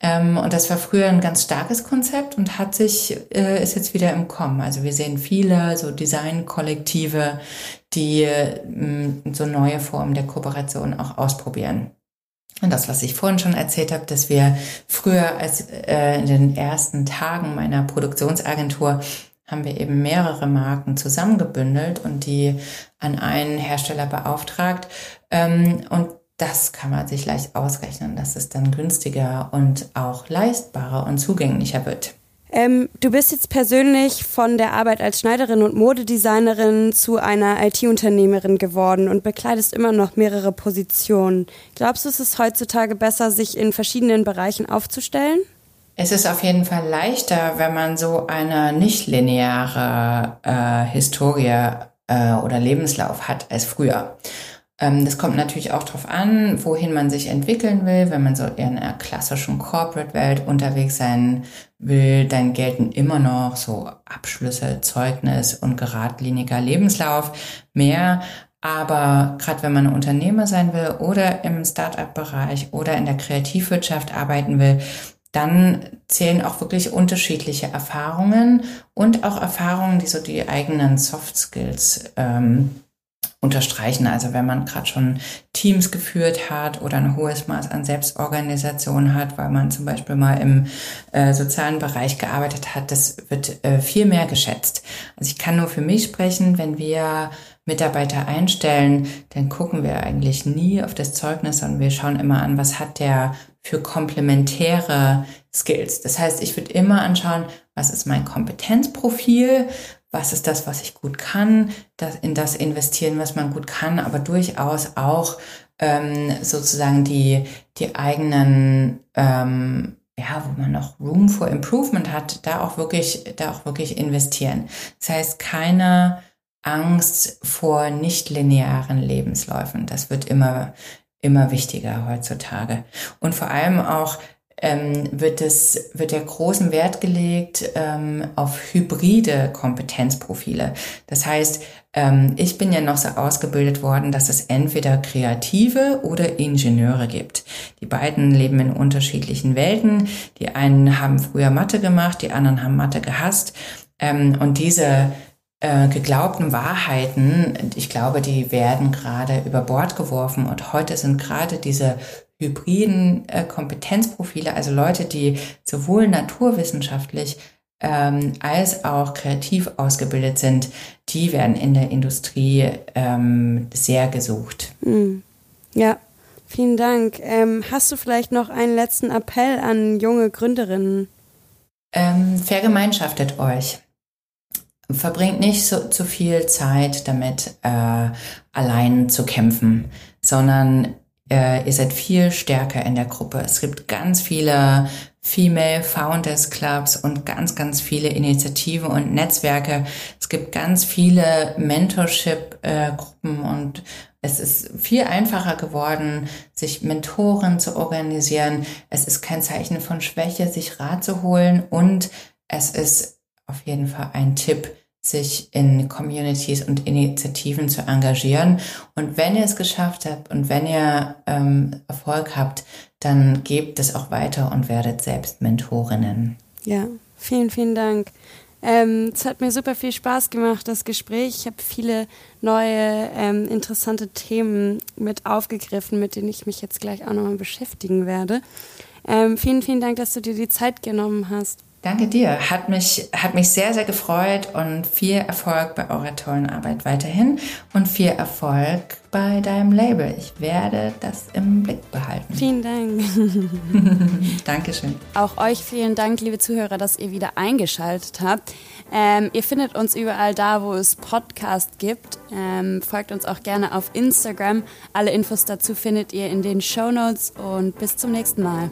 und das war früher ein ganz starkes Konzept und hat sich, äh, ist jetzt wieder im Kommen. Also wir sehen viele so Designkollektive, die äh, so neue Formen der Kooperation auch ausprobieren. Und das, was ich vorhin schon erzählt habe, dass wir früher als äh, in den ersten Tagen meiner Produktionsagentur haben wir eben mehrere Marken zusammengebündelt und die an einen Hersteller beauftragt. Ähm, und das kann man sich leicht ausrechnen, dass es dann günstiger und auch leistbarer und zugänglicher wird. Ähm, du bist jetzt persönlich von der Arbeit als Schneiderin und Modedesignerin zu einer IT-Unternehmerin geworden und bekleidest immer noch mehrere Positionen. Glaubst du, es ist heutzutage besser, sich in verschiedenen Bereichen aufzustellen? Es ist auf jeden Fall leichter, wenn man so eine nicht lineare äh, Historie äh, oder Lebenslauf hat als früher. Ähm, das kommt natürlich auch darauf an, wohin man sich entwickeln will. Wenn man so in einer klassischen Corporate-Welt unterwegs sein will, dann gelten immer noch so Abschlüsse, Zeugnis und geradliniger Lebenslauf mehr. Aber gerade wenn man Unternehmer sein will oder im Startup-Bereich oder in der Kreativwirtschaft arbeiten will, dann zählen auch wirklich unterschiedliche Erfahrungen und auch Erfahrungen, die so die eigenen Soft Skills ähm, unterstreichen. Also wenn man gerade schon Teams geführt hat oder ein hohes Maß an Selbstorganisation hat, weil man zum Beispiel mal im äh, sozialen Bereich gearbeitet hat, das wird äh, viel mehr geschätzt. Also ich kann nur für mich sprechen, wenn wir Mitarbeiter einstellen, dann gucken wir eigentlich nie auf das Zeugnis, sondern wir schauen immer an, was hat der für komplementäre Skills. Das heißt, ich würde immer anschauen, was ist mein Kompetenzprofil, was ist das, was ich gut kann, das, in das investieren, was man gut kann, aber durchaus auch ähm, sozusagen die, die eigenen, ähm, ja, wo man noch Room for Improvement hat, da auch wirklich, da auch wirklich investieren. Das heißt, keine Angst vor nicht linearen Lebensläufen. Das wird immer, immer wichtiger heutzutage. Und vor allem auch ähm, wird, es, wird der großen Wert gelegt ähm, auf hybride Kompetenzprofile. Das heißt, ähm, ich bin ja noch so ausgebildet worden, dass es entweder Kreative oder Ingenieure gibt. Die beiden leben in unterschiedlichen Welten. Die einen haben früher Mathe gemacht, die anderen haben Mathe gehasst. Ähm, und diese äh, geglaubten Wahrheiten, ich glaube, die werden gerade über Bord geworfen und heute sind gerade diese hybriden äh, Kompetenzprofile, also Leute, die sowohl naturwissenschaftlich ähm, als auch kreativ ausgebildet sind, die werden in der Industrie ähm, sehr gesucht. Hm. Ja, vielen Dank. Ähm, hast du vielleicht noch einen letzten Appell an junge Gründerinnen? Ähm, vergemeinschaftet euch verbringt nicht so zu viel Zeit damit, äh, allein zu kämpfen, sondern äh, ihr seid viel stärker in der Gruppe. Es gibt ganz viele Female Founders Clubs und ganz, ganz viele Initiativen und Netzwerke. Es gibt ganz viele Mentorship-Gruppen äh, und es ist viel einfacher geworden, sich Mentoren zu organisieren. Es ist kein Zeichen von Schwäche, sich Rat zu holen und es ist auf jeden Fall ein Tipp, sich in Communities und Initiativen zu engagieren. Und wenn ihr es geschafft habt und wenn ihr ähm, Erfolg habt, dann gebt es auch weiter und werdet selbst Mentorinnen. Ja, vielen, vielen Dank. Ähm, es hat mir super viel Spaß gemacht, das Gespräch. Ich habe viele neue, ähm, interessante Themen mit aufgegriffen, mit denen ich mich jetzt gleich auch nochmal beschäftigen werde. Ähm, vielen, vielen Dank, dass du dir die Zeit genommen hast. Danke dir. Hat mich, hat mich sehr, sehr gefreut und viel Erfolg bei eurer tollen Arbeit weiterhin und viel Erfolg bei deinem Label. Ich werde das im Blick behalten. Vielen Dank. Dankeschön. Auch euch vielen Dank, liebe Zuhörer, dass ihr wieder eingeschaltet habt. Ähm, ihr findet uns überall da, wo es Podcast gibt. Ähm, folgt uns auch gerne auf Instagram. Alle Infos dazu findet ihr in den Show Notes und bis zum nächsten Mal.